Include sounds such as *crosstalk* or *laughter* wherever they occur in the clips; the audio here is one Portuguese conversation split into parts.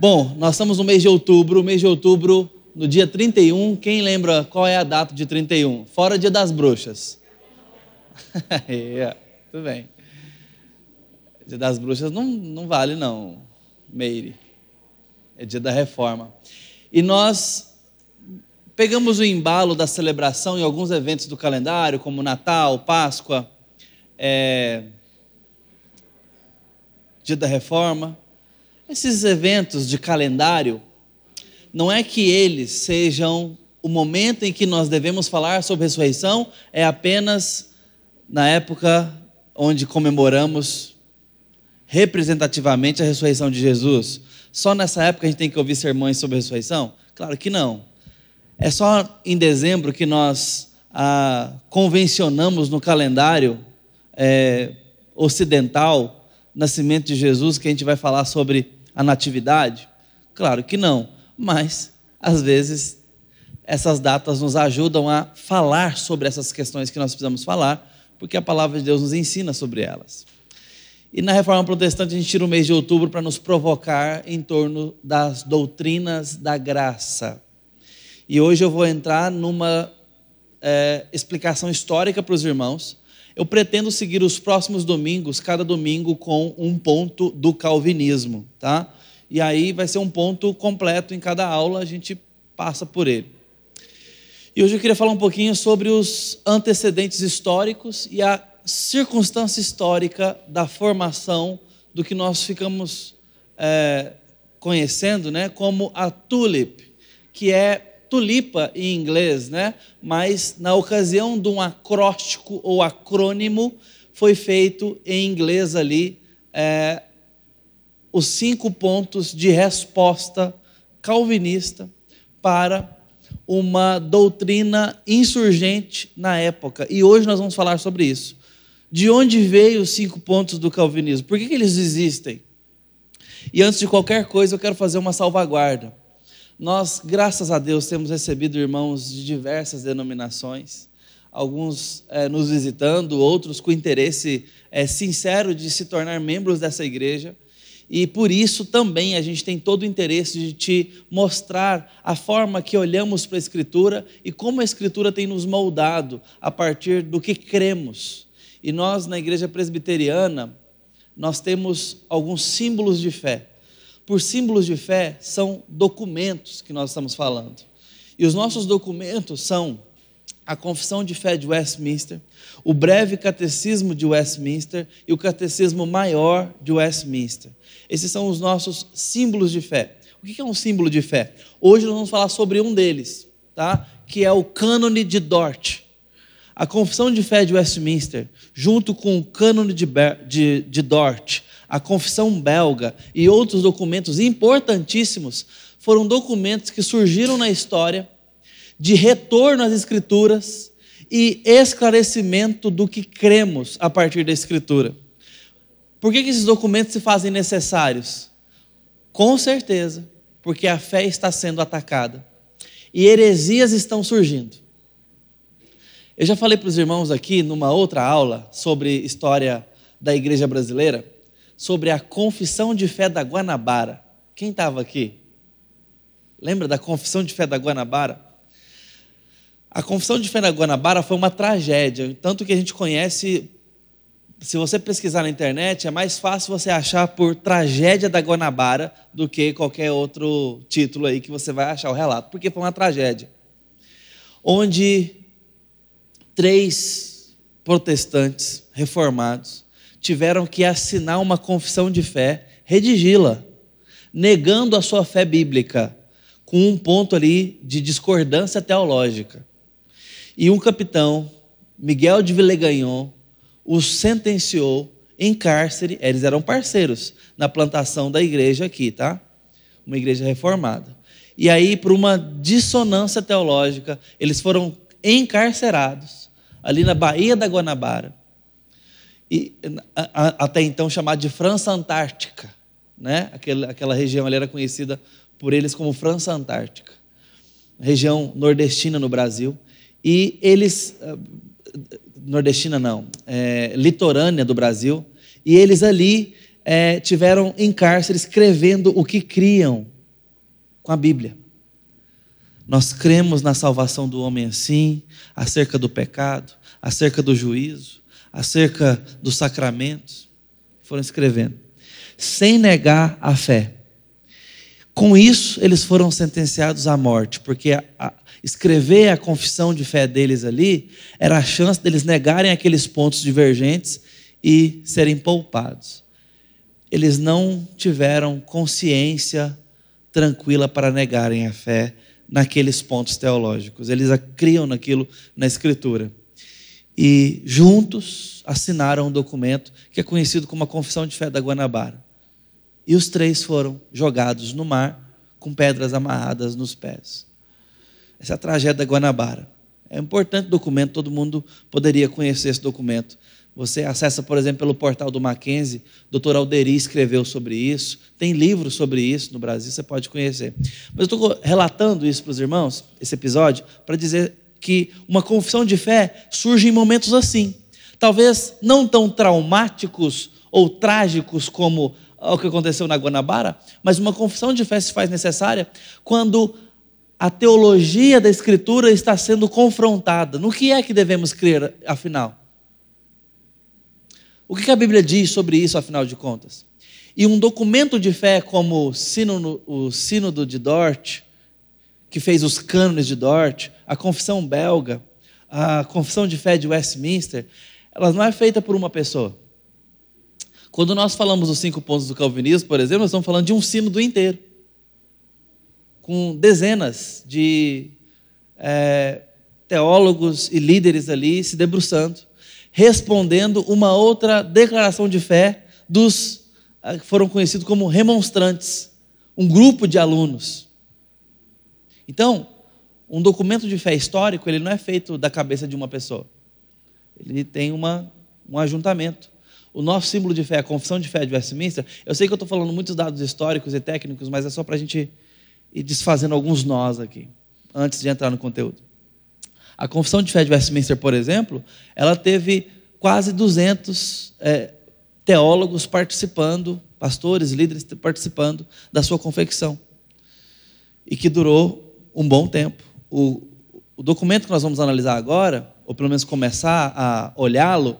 Bom, nós estamos no mês de outubro, mês de outubro, no dia 31, quem lembra qual é a data de 31? Fora dia das bruxas. *laughs* é, tudo bem. Dia das bruxas não, não vale não, Meire. É dia da reforma. E nós pegamos o embalo da celebração em alguns eventos do calendário, como Natal, Páscoa, é, dia da reforma. Esses eventos de calendário, não é que eles sejam o momento em que nós devemos falar sobre ressurreição, é apenas na época onde comemoramos representativamente a ressurreição de Jesus. Só nessa época a gente tem que ouvir sermões sobre ressurreição? Claro que não. É só em dezembro que nós ah, convencionamos no calendário é, ocidental nascimento de Jesus que a gente vai falar sobre a natividade? Claro que não, mas às vezes essas datas nos ajudam a falar sobre essas questões que nós precisamos falar, porque a palavra de Deus nos ensina sobre elas. E na reforma protestante a gente tira o mês de outubro para nos provocar em torno das doutrinas da graça. E hoje eu vou entrar numa é, explicação histórica para os irmãos. Eu pretendo seguir os próximos domingos, cada domingo, com um ponto do calvinismo, tá? E aí vai ser um ponto completo em cada aula, a gente passa por ele. E hoje eu queria falar um pouquinho sobre os antecedentes históricos e a circunstância histórica da formação do que nós ficamos é, conhecendo né, como a tulip, que é tulipa em inglês, né? mas na ocasião de um acróstico ou acrônimo, foi feito em inglês ali é, os cinco pontos de resposta calvinista para uma doutrina insurgente na época. E hoje nós vamos falar sobre isso. De onde veio os cinco pontos do calvinismo? Por que, que eles existem? E antes de qualquer coisa, eu quero fazer uma salvaguarda. Nós, graças a Deus, temos recebido irmãos de diversas denominações, alguns é, nos visitando, outros com interesse é, sincero de se tornar membros dessa igreja. E por isso também a gente tem todo o interesse de te mostrar a forma que olhamos para a Escritura e como a Escritura tem nos moldado a partir do que cremos. E nós, na igreja presbiteriana, nós temos alguns símbolos de fé. Por símbolos de fé, são documentos que nós estamos falando. E os nossos documentos são a Confissão de Fé de Westminster, o Breve Catecismo de Westminster e o Catecismo Maior de Westminster. Esses são os nossos símbolos de fé. O que é um símbolo de fé? Hoje nós vamos falar sobre um deles, tá? que é o Cânone de Dort. A Confissão de Fé de Westminster, junto com o Cânone de, de, de Dort, a Confissão Belga e outros documentos importantíssimos, foram documentos que surgiram na história de retorno às Escrituras e esclarecimento do que cremos a partir da Escritura. Por que, esses documentos se fazem necessários? Com certeza, porque a fé está sendo atacada e heresias estão surgindo. Eu já falei para os irmãos aqui, numa outra aula, sobre história da igreja brasileira, sobre a confissão de fé da Guanabara. Quem estava aqui? Lembra da confissão de fé da Guanabara? A confissão de fé da Guanabara foi uma tragédia, tanto que a gente conhece. Se você pesquisar na internet, é mais fácil você achar por tragédia da Guanabara do que qualquer outro título aí que você vai achar o relato, porque foi uma tragédia. Onde três protestantes reformados tiveram que assinar uma confissão de fé, redigi-la, negando a sua fé bíblica, com um ponto ali de discordância teológica. E um capitão, Miguel de Villegagnon, os sentenciou em cárcere, eles eram parceiros na plantação da igreja aqui, tá? Uma igreja reformada. E aí, por uma dissonância teológica, eles foram encarcerados ali na Baía da Guanabara, e, a, a, até então chamada de França Antártica. Né? Aquela, aquela região ali era conhecida por eles como França Antártica, região nordestina no Brasil. E eles, ah, nordestina não, é, litorânea do Brasil, e eles ali é, tiveram em cárcere escrevendo o que criam com a Bíblia. Nós cremos na salvação do homem assim, acerca do pecado, acerca do juízo, acerca dos sacramentos. Foram escrevendo, sem negar a fé. Com isso, eles foram sentenciados à morte, porque a, a, escrever a confissão de fé deles ali era a chance deles negarem aqueles pontos divergentes e serem poupados. Eles não tiveram consciência tranquila para negarem a fé naqueles pontos teológicos. Eles criam naquilo na Escritura. E juntos assinaram um documento que é conhecido como a Confissão de Fé da Guanabara. E os três foram jogados no mar com pedras amarradas nos pés. Essa é a tragédia da Guanabara. É um importante documento, todo mundo poderia conhecer esse documento. Você acessa, por exemplo, pelo portal do Mackenzie, doutor Alderi escreveu sobre isso, tem livros sobre isso no Brasil, você pode conhecer. Mas eu estou relatando isso para os irmãos, esse episódio, para dizer que uma confissão de fé surge em momentos assim. Talvez não tão traumáticos ou trágicos como o que aconteceu na Guanabara, mas uma confissão de fé se faz necessária quando a teologia da Escritura está sendo confrontada. No que é que devemos crer, afinal? O que a Bíblia diz sobre isso, afinal de contas? E um documento de fé como o Sínodo, o Sínodo de Dort, que fez os cânones de Dort, a Confissão Belga, a Confissão de Fé de Westminster, ela não é feita por uma pessoa. Quando nós falamos dos cinco pontos do calvinismo, por exemplo, nós estamos falando de um sínodo inteiro, com dezenas de é, teólogos e líderes ali se debruçando respondendo uma outra declaração de fé dos ah, que foram conhecidos como remonstrantes, um grupo de alunos. Então, um documento de fé histórico, ele não é feito da cabeça de uma pessoa. Ele tem uma, um ajuntamento. O nosso símbolo de fé, a confissão de fé de Westminster, eu sei que eu estou falando muitos dados históricos e técnicos, mas é só para a gente ir desfazendo alguns nós aqui, antes de entrar no conteúdo. A Confissão de Fé de Westminster, por exemplo, ela teve quase 200 é, teólogos participando, pastores, líderes participando da sua confecção. E que durou um bom tempo. O, o documento que nós vamos analisar agora, ou pelo menos começar a olhá-lo,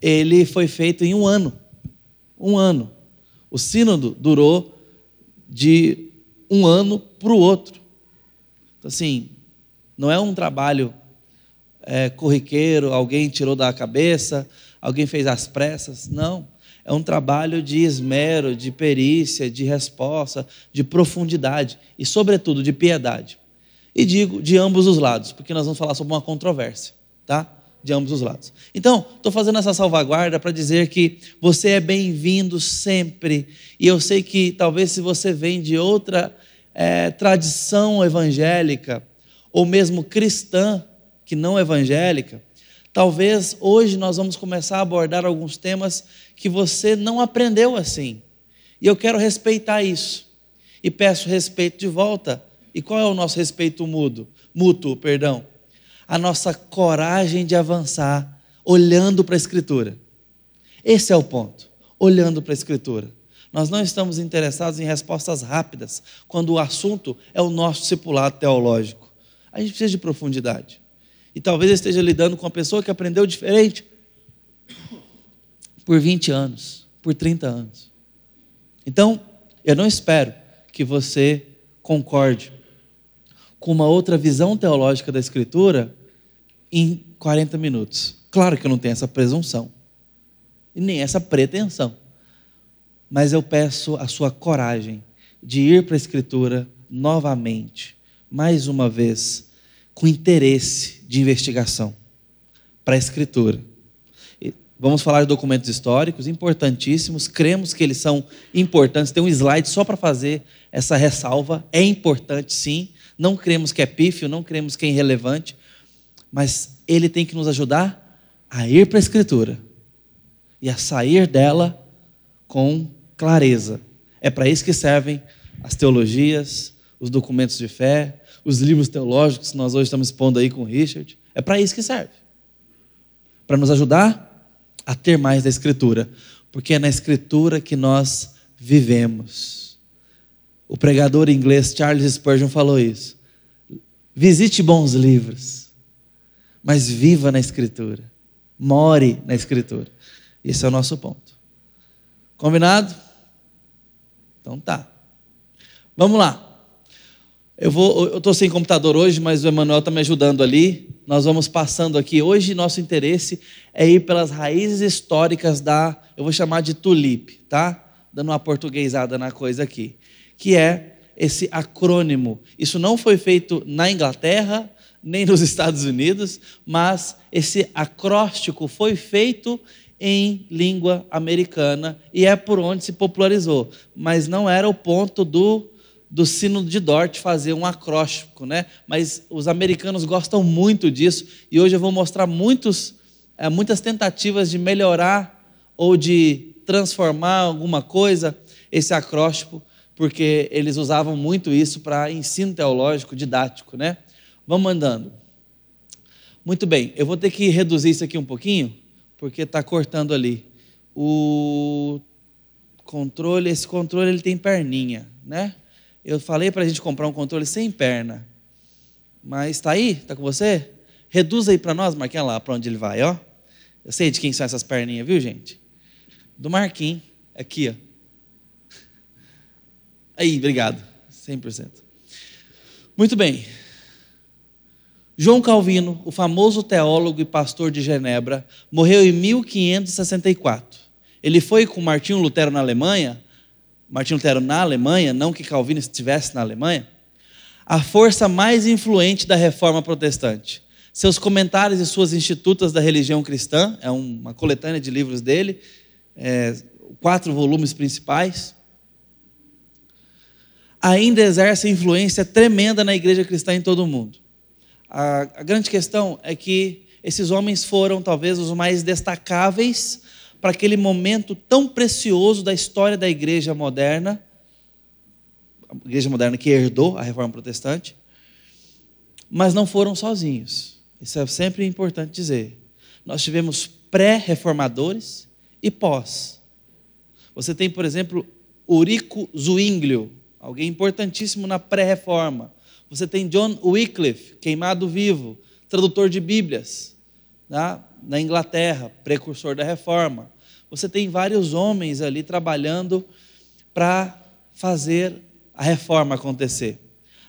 ele foi feito em um ano. Um ano. O sínodo durou de um ano para o outro. Então, assim, não é um trabalho é, corriqueiro, alguém tirou da cabeça, alguém fez às pressas. Não. É um trabalho de esmero, de perícia, de resposta, de profundidade e, sobretudo, de piedade. E digo de ambos os lados, porque nós vamos falar sobre uma controvérsia, tá? De ambos os lados. Então, estou fazendo essa salvaguarda para dizer que você é bem-vindo sempre. E eu sei que talvez se você vem de outra é, tradição evangélica, ou mesmo cristã, que não evangélica, talvez hoje nós vamos começar a abordar alguns temas que você não aprendeu assim. E eu quero respeitar isso. E peço respeito de volta. E qual é o nosso respeito mútuo? Mútuo, perdão. A nossa coragem de avançar olhando para a escritura. Esse é o ponto. Olhando para a escritura. Nós não estamos interessados em respostas rápidas quando o assunto é o nosso discipulado teológico. A gente precisa de profundidade. E talvez esteja lidando com uma pessoa que aprendeu diferente por 20 anos, por 30 anos. Então, eu não espero que você concorde com uma outra visão teológica da Escritura em 40 minutos. Claro que eu não tenho essa presunção e nem essa pretensão, mas eu peço a sua coragem de ir para a Escritura novamente, mais uma vez, com interesse de investigação para a Escritura. Vamos falar de documentos históricos importantíssimos, cremos que eles são importantes. Tem um slide só para fazer essa ressalva. É importante, sim. Não cremos que é pífio, não cremos que é irrelevante, mas ele tem que nos ajudar a ir para a Escritura e a sair dela com clareza. É para isso que servem as teologias, os documentos de fé, os livros teológicos que nós hoje estamos expondo aí com o Richard. É para isso que serve. Para nos ajudar a ter mais da Escritura. porque é na Escritura que nós vivemos. O pregador inglês Charles Spurgeon falou isso. Visite bons livros, mas viva na Escritura. More na Escritura. Esse é o nosso ponto. Combinado? Então tá. Vamos lá. Eu vou, eu estou sem computador hoje, mas o Emanuel está me ajudando ali. Nós vamos passando aqui. Hoje nosso interesse é ir pelas raízes históricas da, eu vou chamar de tulipe, tá? Dando uma portuguesada na coisa aqui, que é esse acrônimo. Isso não foi feito na Inglaterra, nem nos Estados Unidos, mas esse acróstico foi feito em língua americana e é por onde se popularizou, mas não era o ponto do do sino de Dort fazer um acróstico, né? Mas os americanos gostam muito disso e hoje eu vou mostrar muitos, é, muitas tentativas de melhorar ou de transformar alguma coisa esse acróstico, porque eles usavam muito isso para ensino teológico didático, né? Vamos andando. Muito bem, eu vou ter que reduzir isso aqui um pouquinho, porque está cortando ali. O controle, esse controle ele tem perninha, né? Eu falei para a gente comprar um controle sem perna. Mas está aí? Está com você? Reduz aí para nós, Marquinhos, lá para onde ele vai, ó. Eu sei de quem são essas perninhas, viu, gente? Do Marquinhos. Aqui, ó. Aí, obrigado. 100%. Muito bem. João Calvino, o famoso teólogo e pastor de Genebra, morreu em 1564. Ele foi com Martinho Lutero na Alemanha Martinho Lutero na Alemanha, não que Calvino estivesse na Alemanha, a força mais influente da reforma protestante. Seus comentários e suas institutas da religião cristã, é uma coletânea de livros dele, é, quatro volumes principais, ainda exerce influência tremenda na igreja cristã em todo o mundo. A, a grande questão é que esses homens foram talvez os mais destacáveis para aquele momento tão precioso da história da igreja moderna, a igreja moderna que herdou a reforma protestante, mas não foram sozinhos. Isso é sempre importante dizer. Nós tivemos pré-reformadores e pós. Você tem, por exemplo, Urico Zwinglio, alguém importantíssimo na pré-reforma. Você tem John Wycliffe, queimado vivo, tradutor de Bíblias, tá? na Inglaterra, precursor da reforma você tem vários homens ali trabalhando para fazer a reforma acontecer.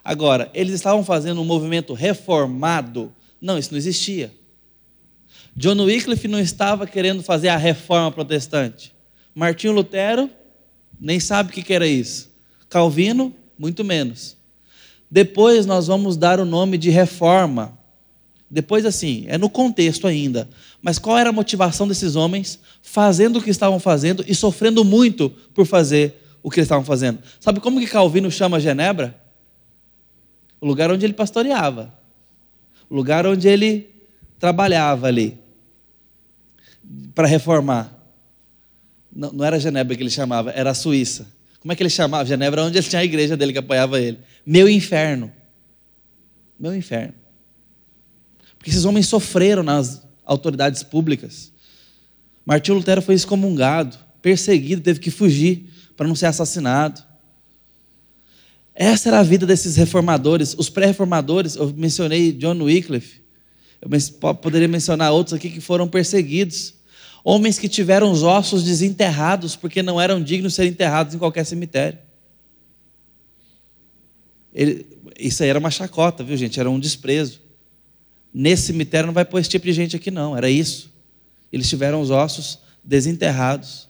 Agora, eles estavam fazendo um movimento reformado? Não, isso não existia. John Wycliffe não estava querendo fazer a reforma protestante. Martinho Lutero nem sabe o que era isso. Calvino, muito menos. Depois nós vamos dar o nome de reforma depois, assim, é no contexto ainda. Mas qual era a motivação desses homens fazendo o que estavam fazendo e sofrendo muito por fazer o que eles estavam fazendo? Sabe como que Calvino chama Genebra? O lugar onde ele pastoreava. O lugar onde ele trabalhava ali. Para reformar. Não, não era Genebra que ele chamava, era a Suíça. Como é que ele chamava? Genebra onde ele tinha a igreja dele que apoiava ele. Meu inferno. Meu inferno. Porque esses homens sofreram nas autoridades públicas. Martinho Lutero foi excomungado, perseguido, teve que fugir para não ser assassinado. Essa era a vida desses reformadores. Os pré-reformadores, eu mencionei John Wycliffe, eu poderia mencionar outros aqui que foram perseguidos. Homens que tiveram os ossos desenterrados porque não eram dignos de serem enterrados em qualquer cemitério. Ele, isso aí era uma chacota, viu, gente? Era um desprezo. Nesse cemitério não vai pôr esse tipo de gente aqui, não. Era isso. Eles tiveram os ossos desenterrados.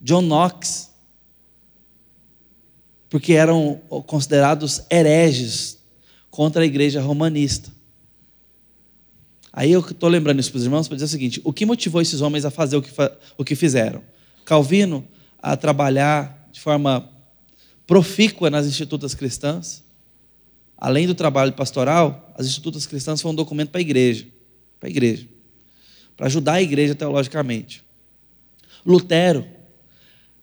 John Knox, porque eram considerados hereges contra a igreja romanista. Aí eu estou lembrando isso para os irmãos para dizer o seguinte: o que motivou esses homens a fazer o que, o que fizeram? Calvino a trabalhar de forma profícua nas institutas cristãs, além do trabalho pastoral, as institutas cristãs foram um documento para a igreja, para a igreja, para ajudar a igreja teologicamente. Lutero,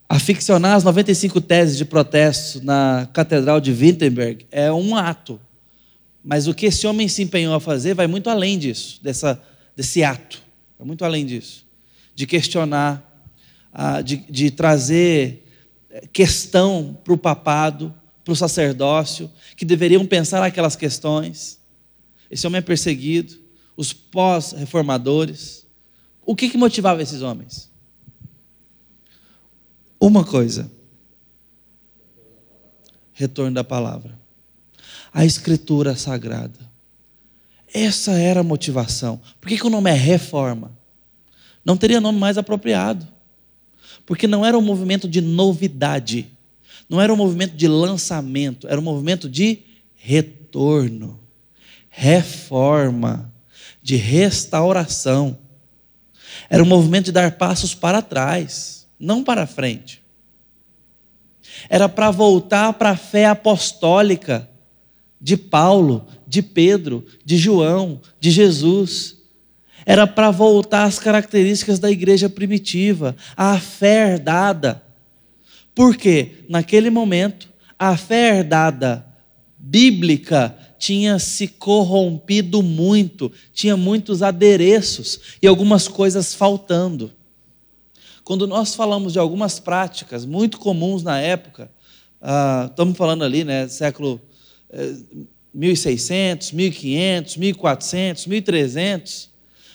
aficionar as 95 teses de protesto na Catedral de Wittenberg é um ato, mas o que esse homem se empenhou a fazer vai muito além disso, dessa, desse ato, vai muito além disso, de questionar ah, de, de trazer questão para o papado, para o sacerdócio, que deveriam pensar aquelas questões. Esse homem é perseguido, os pós-reformadores. O que, que motivava esses homens? Uma coisa: retorno da palavra, a escritura sagrada. Essa era a motivação. Por que, que o nome é reforma? Não teria nome mais apropriado. Porque não era um movimento de novidade, não era um movimento de lançamento, era um movimento de retorno, reforma, de restauração. Era um movimento de dar passos para trás, não para frente. Era para voltar para a fé apostólica de Paulo, de Pedro, de João, de Jesus. Era para voltar às características da igreja primitiva, à fé herdada. Porque, naquele momento, a fé herdada bíblica tinha se corrompido muito, tinha muitos adereços e algumas coisas faltando. Quando nós falamos de algumas práticas muito comuns na época, ah, estamos falando ali, né, século 1600, 1500, 1400, 1300,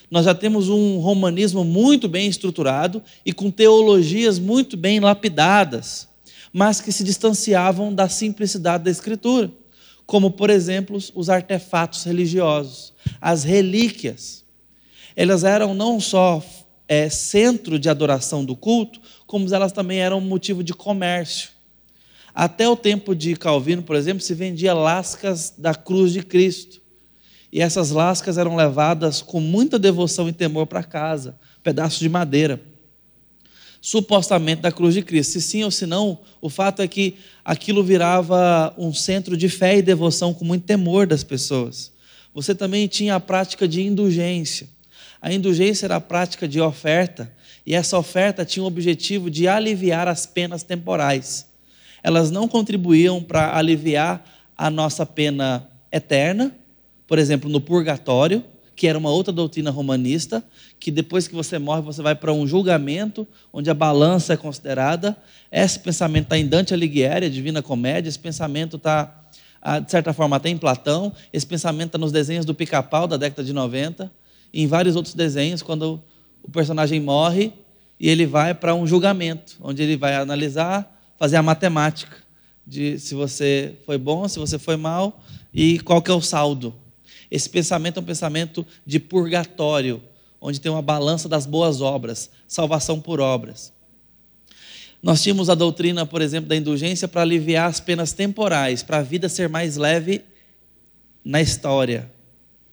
nós já temos um romanismo muito bem estruturado e com teologias muito bem lapidadas, mas que se distanciavam da simplicidade da Escritura, como, por exemplo, os artefatos religiosos, as relíquias. Elas eram não só é, centro de adoração do culto, como elas também eram motivo de comércio. Até o tempo de Calvino, por exemplo, se vendia lascas da cruz de Cristo. E essas lascas eram levadas com muita devoção e temor para casa, pedaços de madeira, supostamente da cruz de Cristo. Se sim ou se não, o fato é que aquilo virava um centro de fé e devoção com muito temor das pessoas. Você também tinha a prática de indulgência. A indulgência era a prática de oferta, e essa oferta tinha o objetivo de aliviar as penas temporais elas não contribuíam para aliviar a nossa pena eterna, por exemplo, no purgatório, que era uma outra doutrina romanista, que depois que você morre, você vai para um julgamento, onde a balança é considerada. Esse pensamento está em Dante Alighieri, a Divina Comédia, esse pensamento está, ah, de certa forma, até em Platão, esse pensamento está nos desenhos do Pica-Pau, da década de 90, e em vários outros desenhos, quando o personagem morre e ele vai para um julgamento, onde ele vai analisar fazer a matemática de se você foi bom, se você foi mal e qual que é o saldo. Esse pensamento é um pensamento de purgatório, onde tem uma balança das boas obras, salvação por obras. Nós tínhamos a doutrina, por exemplo, da indulgência para aliviar as penas temporais, para a vida ser mais leve na história,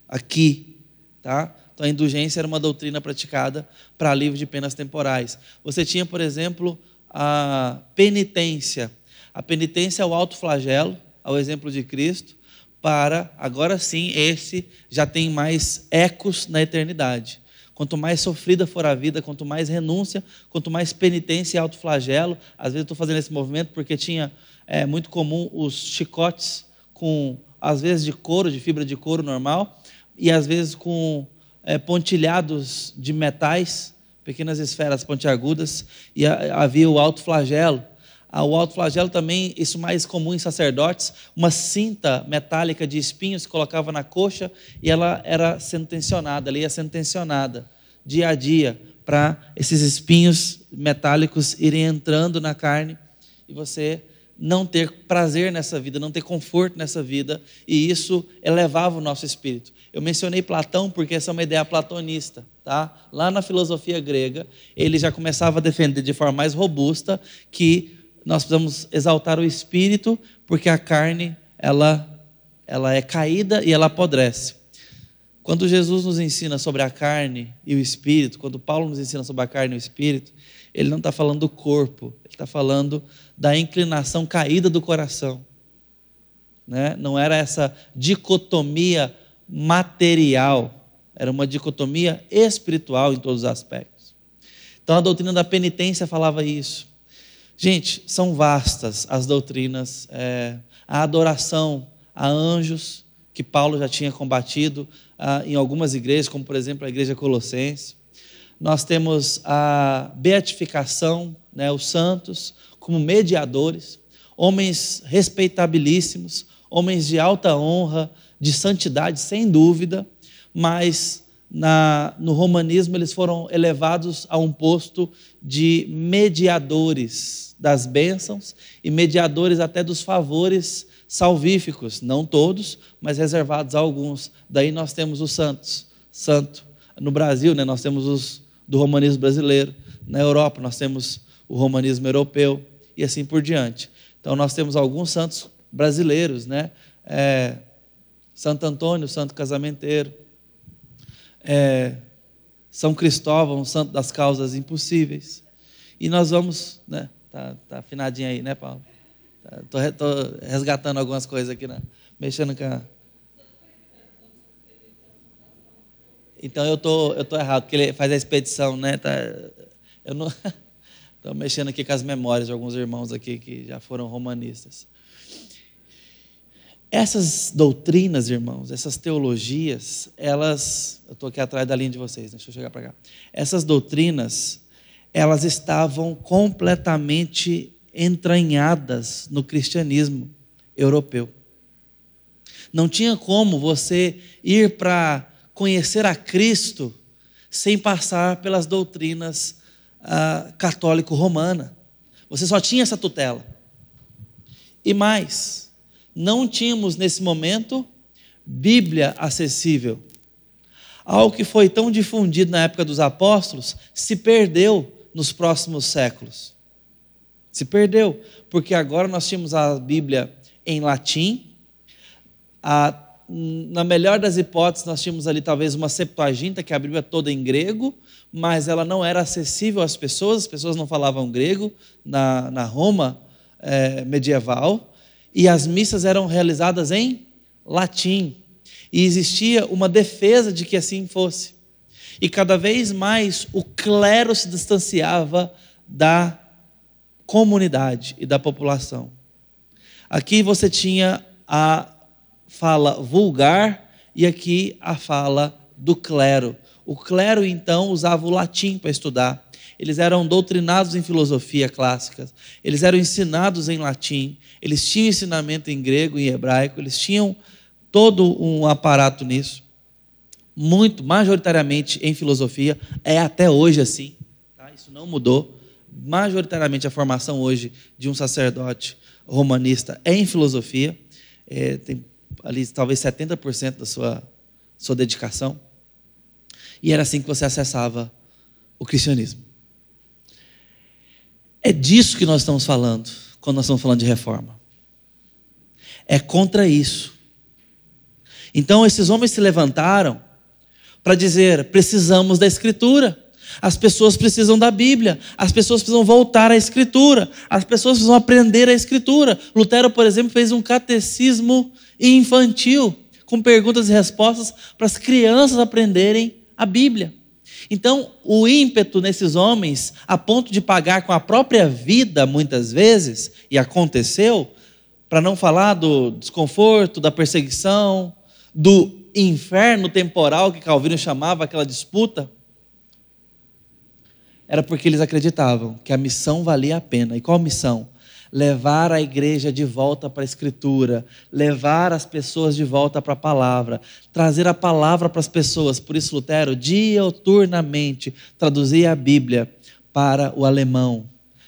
aqui, tá? Então a indulgência era uma doutrina praticada para alívio de penas temporais. Você tinha, por exemplo, a penitência. A penitência é o alto flagelo, ao exemplo de Cristo, para, agora sim, esse já tem mais ecos na eternidade. Quanto mais sofrida for a vida, quanto mais renúncia, quanto mais penitência e alto flagelo. Às vezes estou fazendo esse movimento porque tinha é, muito comum os chicotes com, às vezes, de couro, de fibra de couro normal, e às vezes com é, pontilhados de metais pequenas esferas pontiagudas, e havia o alto flagelo. Ah, o alto flagelo também, isso mais comum em sacerdotes, uma cinta metálica de espinhos que colocava na coxa e ela era sendo tensionada, ela ia sendo dia a dia para esses espinhos metálicos irem entrando na carne e você não ter prazer nessa vida, não ter conforto nessa vida, e isso elevava o nosso espírito. Eu mencionei Platão porque essa é uma ideia platonista, tá? Lá na filosofia grega, ele já começava a defender de forma mais robusta que nós precisamos exaltar o espírito, porque a carne, ela ela é caída e ela apodrece. Quando Jesus nos ensina sobre a carne e o espírito, quando Paulo nos ensina sobre a carne e o espírito, ele não está falando do corpo, ele está falando da inclinação caída do coração. Né? Não era essa dicotomia material, era uma dicotomia espiritual em todos os aspectos. Então a doutrina da penitência falava isso. Gente, são vastas as doutrinas, é, a adoração a anjos, que Paulo já tinha combatido ah, em algumas igrejas, como por exemplo a igreja colossense. nós temos a beatificação, né, os santos, como mediadores, homens respeitabilíssimos, homens de alta honra, de santidade, sem dúvida, mas na, no romanismo eles foram elevados a um posto de mediadores das bênçãos e mediadores até dos favores salvíficos, não todos, mas reservados a alguns. Daí nós temos os santos, santo. No Brasil, né, nós temos os do romanismo brasileiro. Na Europa, nós temos o romanismo europeu e assim por diante. Então, nós temos alguns santos brasileiros, né? É, Santo Antônio, santo casamenteiro. É, São Cristóvão, santo das causas impossíveis. E nós vamos, né? Tá, tá afinadinho aí, né, Paulo? Tá, resgatando algumas coisas aqui, né? mexendo com a... Então eu tô, eu tô errado, porque ele faz a expedição, né? Tá, eu não *laughs* estou mexendo aqui com as memórias de alguns irmãos aqui que já foram romanistas. Essas doutrinas, irmãos, essas teologias, elas, eu estou aqui atrás da linha de vocês, deixa eu chegar para cá. Essas doutrinas, elas estavam completamente entranhadas no cristianismo europeu. Não tinha como você ir para conhecer a Cristo sem passar pelas doutrinas ah, católico-romana. Você só tinha essa tutela. E mais, não tínhamos nesse momento Bíblia acessível. Algo que foi tão difundido na época dos apóstolos se perdeu nos próximos séculos. Se perdeu, porque agora nós tínhamos a Bíblia em latim, a, na melhor das hipóteses, nós tínhamos ali talvez uma Septuaginta, que é a Bíblia toda em grego, mas ela não era acessível às pessoas, as pessoas não falavam grego na, na Roma é, medieval, e as missas eram realizadas em latim. E existia uma defesa de que assim fosse. E cada vez mais o clero se distanciava da comunidade e da população. Aqui você tinha a fala vulgar e aqui a fala do clero. O clero, então, usava o latim para estudar. Eles eram doutrinados em filosofia clássica, eles eram ensinados em latim, eles tinham ensinamento em grego e hebraico, eles tinham todo um aparato nisso. Muito, majoritariamente em filosofia, é até hoje assim, tá? isso não mudou majoritariamente a formação hoje de um sacerdote romanista é em filosofia, é, tem ali talvez 70% da sua, sua dedicação. E era assim que você acessava o cristianismo. É disso que nós estamos falando quando nós estamos falando de reforma. É contra isso. Então esses homens se levantaram para dizer: precisamos da Escritura. As pessoas precisam da Bíblia, as pessoas precisam voltar à Escritura, as pessoas precisam aprender a Escritura. Lutero, por exemplo, fez um catecismo infantil, com perguntas e respostas para as crianças aprenderem a Bíblia. Então, o ímpeto nesses homens, a ponto de pagar com a própria vida, muitas vezes, e aconteceu, para não falar do desconforto, da perseguição, do inferno temporal que Calvino chamava aquela disputa era porque eles acreditavam que a missão valia a pena. E qual missão? Levar a igreja de volta para a Escritura, levar as pessoas de volta para a palavra, trazer a palavra para as pessoas. Por isso, Lutero, dioturnamente, traduzia a Bíblia para o alemão.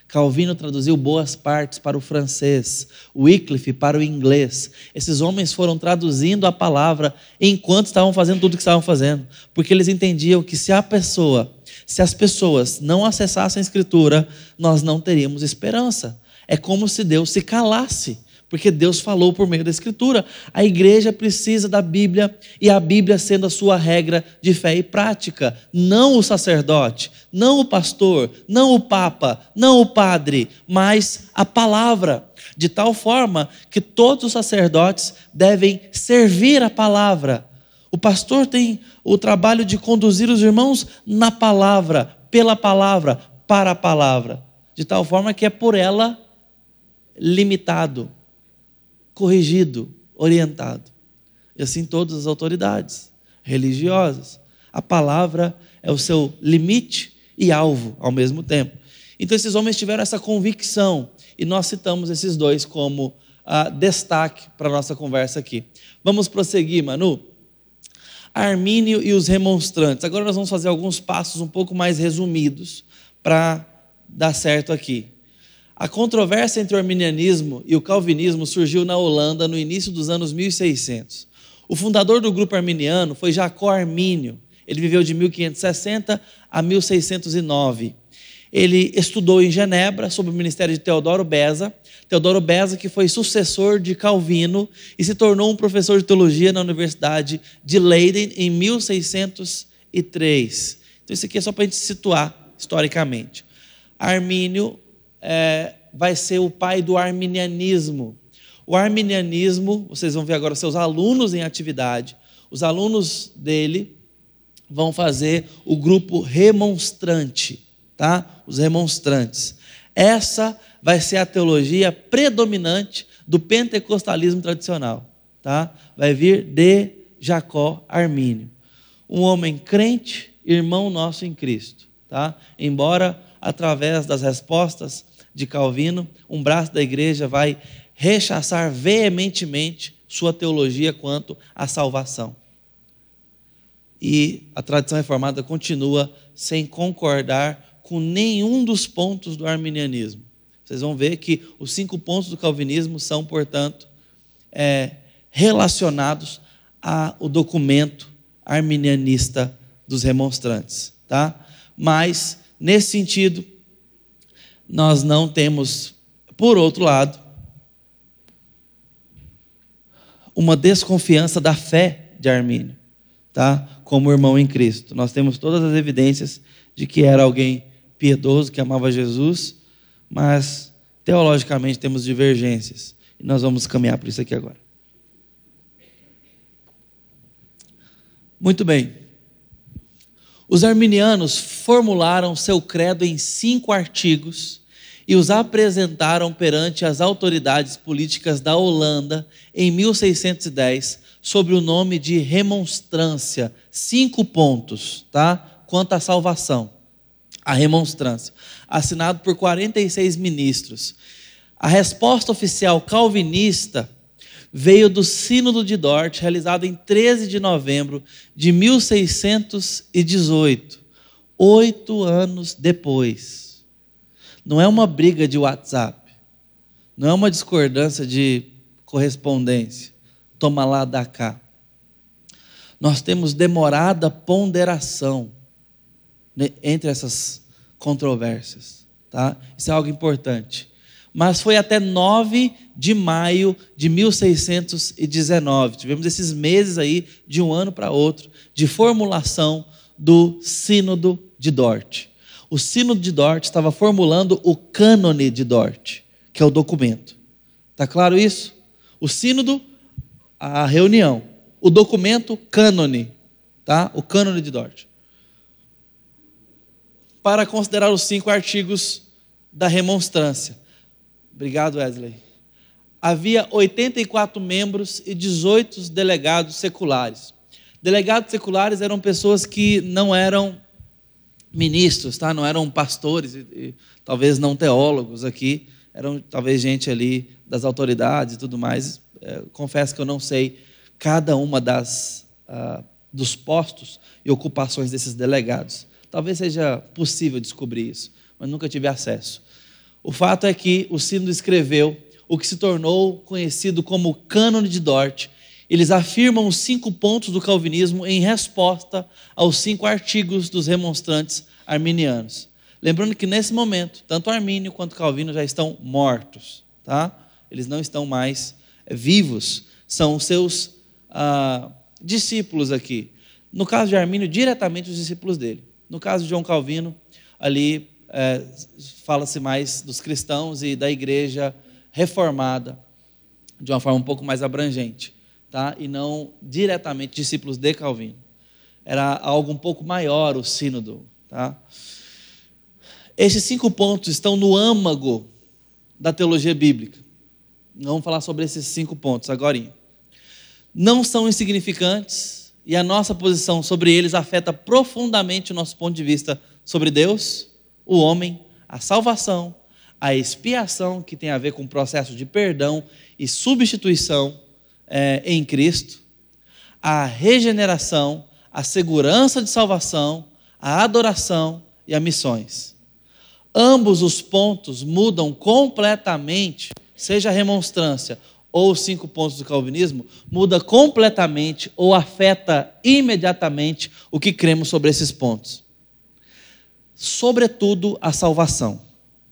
Calvino traduziu boas partes para o francês, Wycliffe para o inglês. Esses homens foram traduzindo a palavra enquanto estavam fazendo tudo o que estavam fazendo, porque eles entendiam que se a pessoa se as pessoas não acessassem a Escritura, nós não teríamos esperança. É como se Deus se calasse, porque Deus falou por meio da Escritura. A igreja precisa da Bíblia e a Bíblia sendo a sua regra de fé e prática. Não o sacerdote, não o pastor, não o papa, não o padre, mas a palavra. De tal forma que todos os sacerdotes devem servir a palavra o pastor tem o trabalho de conduzir os irmãos na palavra, pela palavra, para a palavra, de tal forma que é por ela limitado, corrigido, orientado. E assim todas as autoridades religiosas. A palavra é o seu limite e alvo ao mesmo tempo. Então, esses homens tiveram essa convicção, e nós citamos esses dois como uh, destaque para a nossa conversa aqui. Vamos prosseguir, Manu? Armínio e os remonstrantes. Agora nós vamos fazer alguns passos um pouco mais resumidos para dar certo aqui. A controvérsia entre o arminianismo e o calvinismo surgiu na Holanda no início dos anos 1600. O fundador do grupo arminiano foi Jacó Armínio. Ele viveu de 1560 a 1609. Ele estudou em Genebra sob o ministério de Teodoro Beza. Teodoro Beza, que foi sucessor de Calvino e se tornou um professor de teologia na Universidade de Leiden em 1603. Então, isso aqui é só para a gente situar historicamente. Armínio é, vai ser o pai do arminianismo. O arminianismo, vocês vão ver agora seus alunos em atividade. Os alunos dele vão fazer o grupo remonstrante tá? Os remonstrantes. Essa vai ser a teologia predominante do pentecostalismo tradicional, tá? Vai vir de Jacó Armínio, um homem crente, irmão nosso em Cristo, tá? Embora através das respostas de Calvino, um braço da igreja vai rechaçar veementemente sua teologia quanto à salvação. E a tradição reformada continua sem concordar com nenhum dos pontos do arminianismo. Vocês vão ver que os cinco pontos do calvinismo são, portanto, é, relacionados ao documento arminianista dos remonstrantes. Tá? Mas, nesse sentido, nós não temos, por outro lado, uma desconfiança da fé de Armínio, tá? como irmão em Cristo. Nós temos todas as evidências de que era alguém piedoso, que amava Jesus, mas teologicamente temos divergências. E nós vamos caminhar por isso aqui agora. Muito bem. Os arminianos formularam seu credo em cinco artigos e os apresentaram perante as autoridades políticas da Holanda em 1610 sob o nome de remonstrância. Cinco pontos, tá? Quanto à salvação a remonstrância, assinado por 46 ministros. A resposta oficial calvinista veio do Sínodo de Dort, realizado em 13 de novembro de 1618, oito anos depois. Não é uma briga de WhatsApp, não é uma discordância de correspondência, toma lá, dá cá. Nós temos demorada ponderação né, entre essas controvérsias. Tá? Isso é algo importante. Mas foi até 9 de maio de 1619. Tivemos esses meses aí, de um ano para outro, de formulação do Sínodo de Dort. O Sínodo de Dort estava formulando o cânone de Dort, que é o documento. Está claro isso? O Sínodo, a reunião. O documento, cânone. Tá? O cânone de Dort para considerar os cinco artigos da remonstrância. Obrigado, Wesley. Havia 84 membros e 18 delegados seculares. Delegados seculares eram pessoas que não eram ministros, tá? não eram pastores, e, e, talvez não teólogos aqui, eram talvez gente ali das autoridades e tudo mais. É, confesso que eu não sei cada uma das uh, dos postos e ocupações desses delegados. Talvez seja possível descobrir isso, mas nunca tive acesso. O fato é que o Sínodo escreveu o que se tornou conhecido como Cânone de Dort. Eles afirmam os cinco pontos do calvinismo em resposta aos cinco artigos dos remonstrantes arminianos. Lembrando que nesse momento, tanto Armínio quanto Calvino já estão mortos, tá? Eles não estão mais vivos, são os seus ah, discípulos aqui. No caso de Armínio, diretamente os discípulos dele. No caso de João Calvino, ali é, fala-se mais dos cristãos e da igreja reformada, de uma forma um pouco mais abrangente, tá? e não diretamente discípulos de Calvino. Era algo um pouco maior o sínodo. Tá? Esses cinco pontos estão no âmago da teologia bíblica. Vamos falar sobre esses cinco pontos agora. Não são insignificantes e a nossa posição sobre eles afeta profundamente o nosso ponto de vista sobre Deus, o homem, a salvação, a expiação, que tem a ver com o processo de perdão e substituição é, em Cristo, a regeneração, a segurança de salvação, a adoração e a missões. Ambos os pontos mudam completamente, seja a remonstrância ou os cinco pontos do calvinismo, muda completamente ou afeta imediatamente o que cremos sobre esses pontos. Sobretudo a salvação.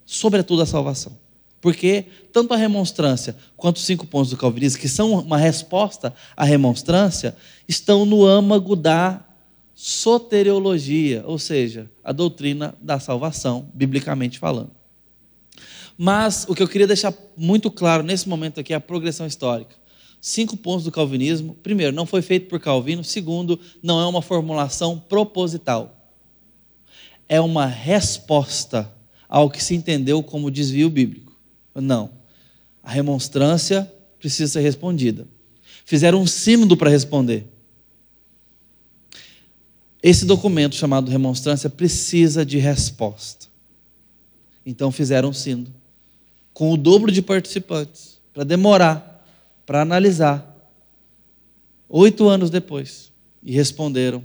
Sobretudo a salvação. Porque tanto a remonstrância quanto os cinco pontos do calvinismo, que são uma resposta à remonstrância, estão no âmago da soteriologia, ou seja, a doutrina da salvação, biblicamente falando. Mas o que eu queria deixar muito claro nesse momento aqui é a progressão histórica. Cinco pontos do calvinismo. Primeiro, não foi feito por Calvino. Segundo, não é uma formulação proposital. É uma resposta ao que se entendeu como desvio bíblico. Não. A remonstrância precisa ser respondida. Fizeram um símbolo para responder. Esse documento chamado remonstrância precisa de resposta. Então fizeram um símbolo com o dobro de participantes, para demorar, para analisar. Oito anos depois, e responderam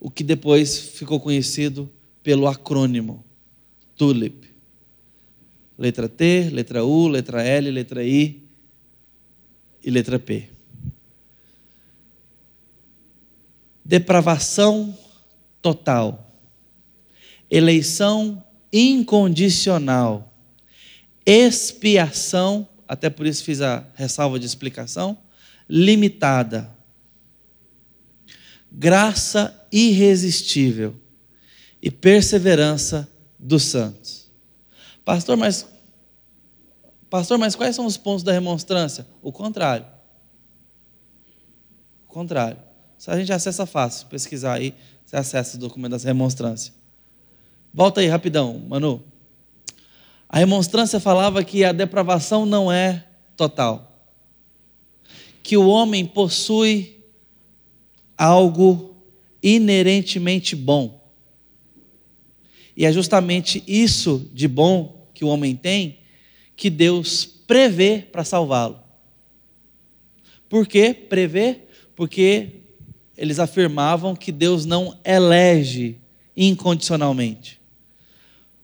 o que depois ficou conhecido pelo acrônimo TULIP. Letra T, letra U, letra L, letra I e letra P. Depravação total. Eleição incondicional expiação, até por isso fiz a ressalva de explicação, limitada. Graça irresistível e perseverança dos santos. Pastor, mas Pastor, mas quais são os pontos da remonstrância? O contrário. O contrário. Se a gente acessa fácil, pesquisar aí, você acessa o documento da remonstrância. Volta aí rapidão, Manu. A remonstrância falava que a depravação não é total, que o homem possui algo inerentemente bom. E é justamente isso de bom que o homem tem que Deus prevê para salvá-lo. Por que prevê? Porque eles afirmavam que Deus não elege incondicionalmente.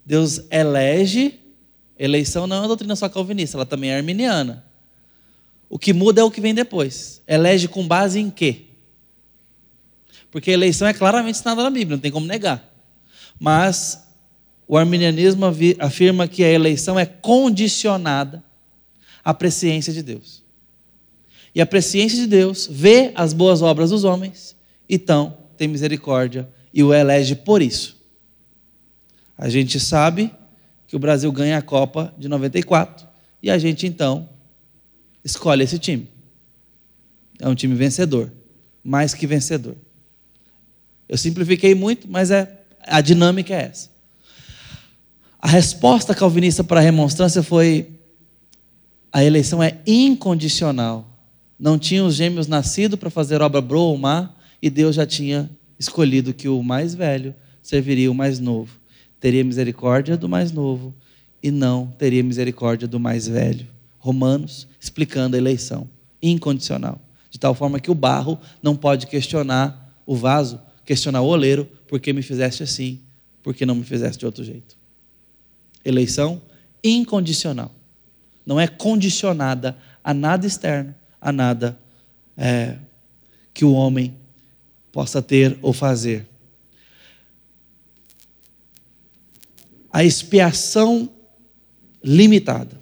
Deus elege Eleição não é uma doutrina só calvinista, ela também é arminiana. O que muda é o que vem depois. Elege com base em quê? Porque a eleição é claramente ensinada na Bíblia, não tem como negar. Mas o arminianismo afirma que a eleição é condicionada à presciência de Deus. E a presciência de Deus vê as boas obras dos homens, então tem misericórdia e o elege por isso. A gente sabe que o Brasil ganha a Copa de 94 e a gente então escolhe esse time. É um time vencedor, mais que vencedor. Eu simplifiquei muito, mas é a dinâmica é essa. A resposta calvinista para a remonstrância foi: a eleição é incondicional. Não tinham os gêmeos nascido para fazer obra boa ou má, e Deus já tinha escolhido que o mais velho serviria o mais novo teria misericórdia do mais novo e não teria misericórdia do mais velho. Romanos explicando a eleição incondicional, de tal forma que o barro não pode questionar o vaso, questionar o oleiro, porque me fizeste assim, porque não me fizeste de outro jeito. Eleição incondicional. Não é condicionada a nada externo, a nada é, que o homem possa ter ou fazer. a expiação limitada.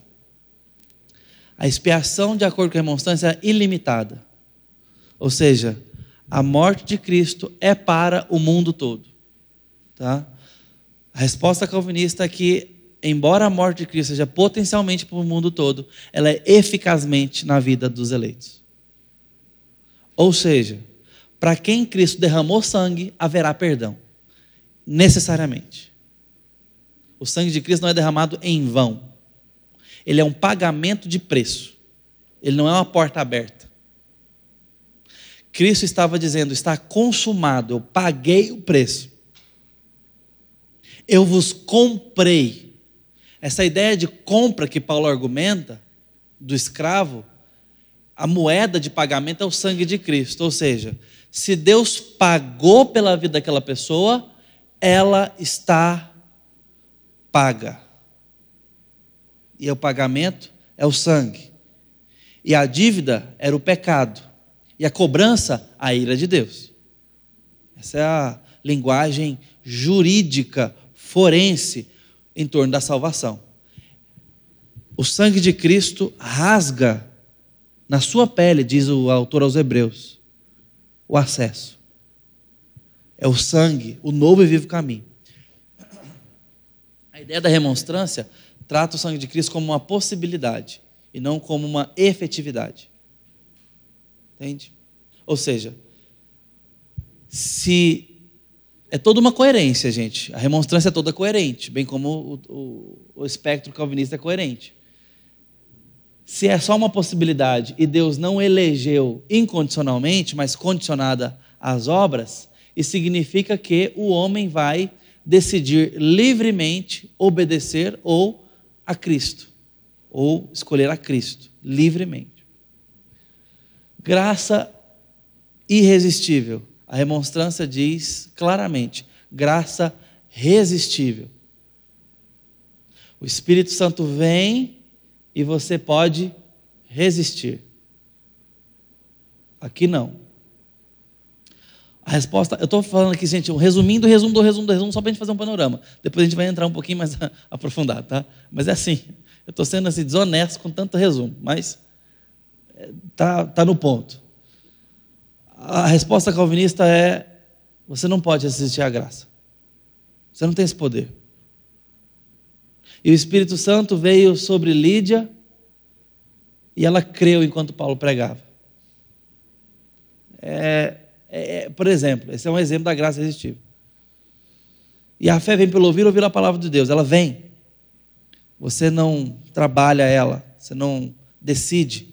A expiação, de acordo com a remonstrância, é ilimitada. Ou seja, a morte de Cristo é para o mundo todo. Tá? A resposta calvinista é que, embora a morte de Cristo seja potencialmente para o mundo todo, ela é eficazmente na vida dos eleitos. Ou seja, para quem Cristo derramou sangue, haverá perdão. Necessariamente. O sangue de Cristo não é derramado em vão. Ele é um pagamento de preço. Ele não é uma porta aberta. Cristo estava dizendo: está consumado, eu paguei o preço. Eu vos comprei. Essa ideia de compra que Paulo argumenta, do escravo, a moeda de pagamento é o sangue de Cristo. Ou seja, se Deus pagou pela vida daquela pessoa, ela está paga. E o pagamento é o sangue. E a dívida era o pecado. E a cobrança, a ira de Deus. Essa é a linguagem jurídica, forense, em torno da salvação. O sangue de Cristo rasga na sua pele, diz o autor aos Hebreus, o acesso. É o sangue, o novo e vivo caminho. A ideia da remonstrância trata o sangue de Cristo como uma possibilidade e não como uma efetividade. Entende? Ou seja, se é toda uma coerência, gente. A remonstrância é toda coerente, bem como o, o, o espectro calvinista é coerente. Se é só uma possibilidade e Deus não elegeu incondicionalmente, mas condicionada às obras, isso significa que o homem vai decidir livremente obedecer ou a Cristo, ou escolher a Cristo, livremente. Graça irresistível. A remonstrância diz claramente: graça resistível. O Espírito Santo vem e você pode resistir. Aqui não. A resposta, eu estou falando aqui, gente, um resumindo, resumo do resumo do resumo, só para a gente fazer um panorama. Depois a gente vai entrar um pouquinho mais *laughs* aprofundado, tá? Mas é assim, eu estou sendo assim, desonesto com tanto resumo, mas está tá no ponto. A resposta calvinista é: você não pode resistir à graça. Você não tem esse poder. E o Espírito Santo veio sobre Lídia e ela creu enquanto Paulo pregava. É, é, é, por exemplo, esse é um exemplo da graça irresistível. E a fé vem pelo ouvir, ouvir a palavra de Deus. Ela vem. Você não trabalha ela, você não decide.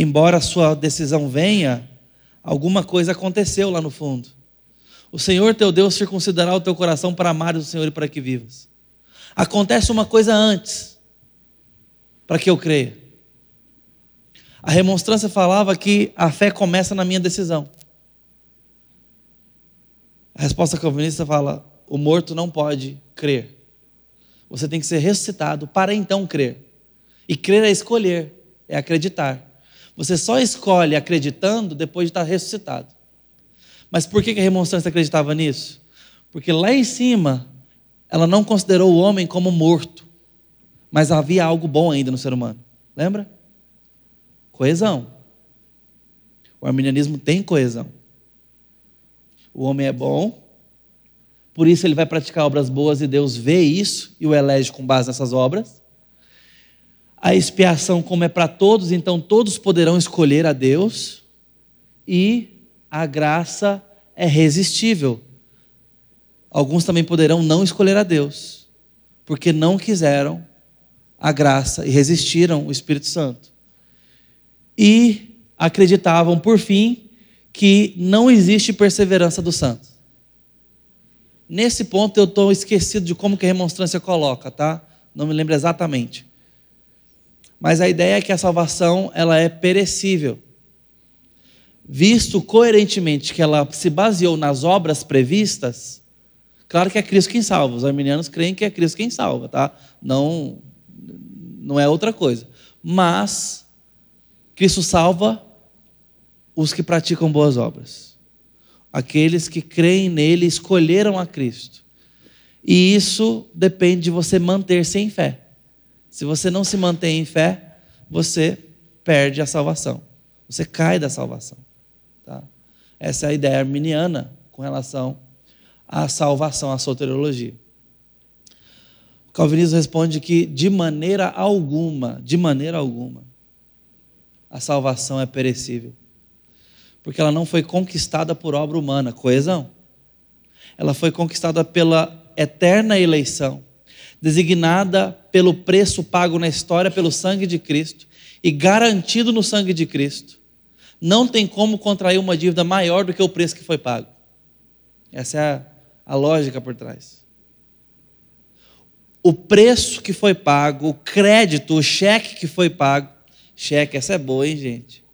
Embora a sua decisão venha, alguma coisa aconteceu lá no fundo. O Senhor teu Deus circuncidará o teu coração para amar o Senhor e para que vivas. Acontece uma coisa antes, para que eu creia. A remonstrância falava que a fé começa na minha decisão. A resposta calvinista fala: o morto não pode crer. Você tem que ser ressuscitado para então crer. E crer é escolher, é acreditar. Você só escolhe acreditando depois de estar ressuscitado. Mas por que a remonstrância acreditava nisso? Porque lá em cima, ela não considerou o homem como morto, mas havia algo bom ainda no ser humano. Lembra? Coesão. O arminianismo tem coesão. O homem é bom, por isso ele vai praticar obras boas e Deus vê isso e o elege com base nessas obras. A expiação, como é para todos, então todos poderão escolher a Deus. E a graça é resistível. Alguns também poderão não escolher a Deus, porque não quiseram a graça e resistiram o Espírito Santo. E acreditavam, por fim, que não existe perseverança dos santos. Nesse ponto eu estou esquecido de como que a remonstrância coloca, tá? Não me lembro exatamente. Mas a ideia é que a salvação ela é perecível. Visto coerentemente que ela se baseou nas obras previstas, claro que é Cristo quem salva. Os arminianos creem que é Cristo quem salva, tá? Não, não é outra coisa. Mas Cristo salva os que praticam boas obras. Aqueles que creem nele escolheram a Cristo. E isso depende de você manter-se em fé. Se você não se mantém em fé, você perde a salvação. Você cai da salvação. Tá? Essa é a ideia arminiana com relação à salvação, à soteriologia. O calvinismo responde que de maneira alguma, de maneira alguma, a salvação é perecível porque ela não foi conquistada por obra humana, coesão. Ela foi conquistada pela eterna eleição, designada pelo preço pago na história pelo sangue de Cristo e garantido no sangue de Cristo, Não tem como contrair uma dívida maior do que o preço que foi pago. Essa é a, a lógica por trás. O preço que foi pago, o crédito, o cheque que foi pago. Cheque, essa é boa, hein, gente?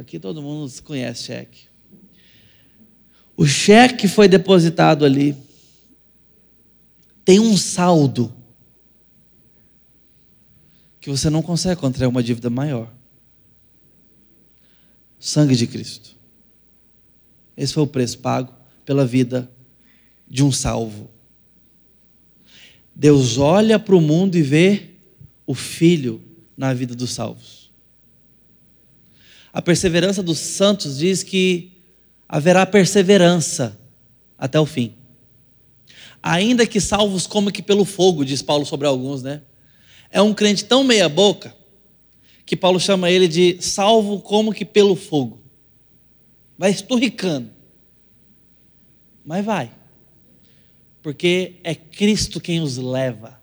Aqui todo mundo conhece cheque. O cheque foi depositado ali. Tem um saldo que você não consegue contrair uma dívida maior. Sangue de Cristo. Esse foi o preço pago pela vida de um salvo. Deus olha para o mundo e vê o filho na vida dos salvos. A perseverança dos santos diz que haverá perseverança até o fim. Ainda que salvos como que pelo fogo, diz Paulo sobre alguns, né? É um crente tão meia boca que Paulo chama ele de salvo como que pelo fogo. Vai esturricando. Mas vai. Porque é Cristo quem os leva.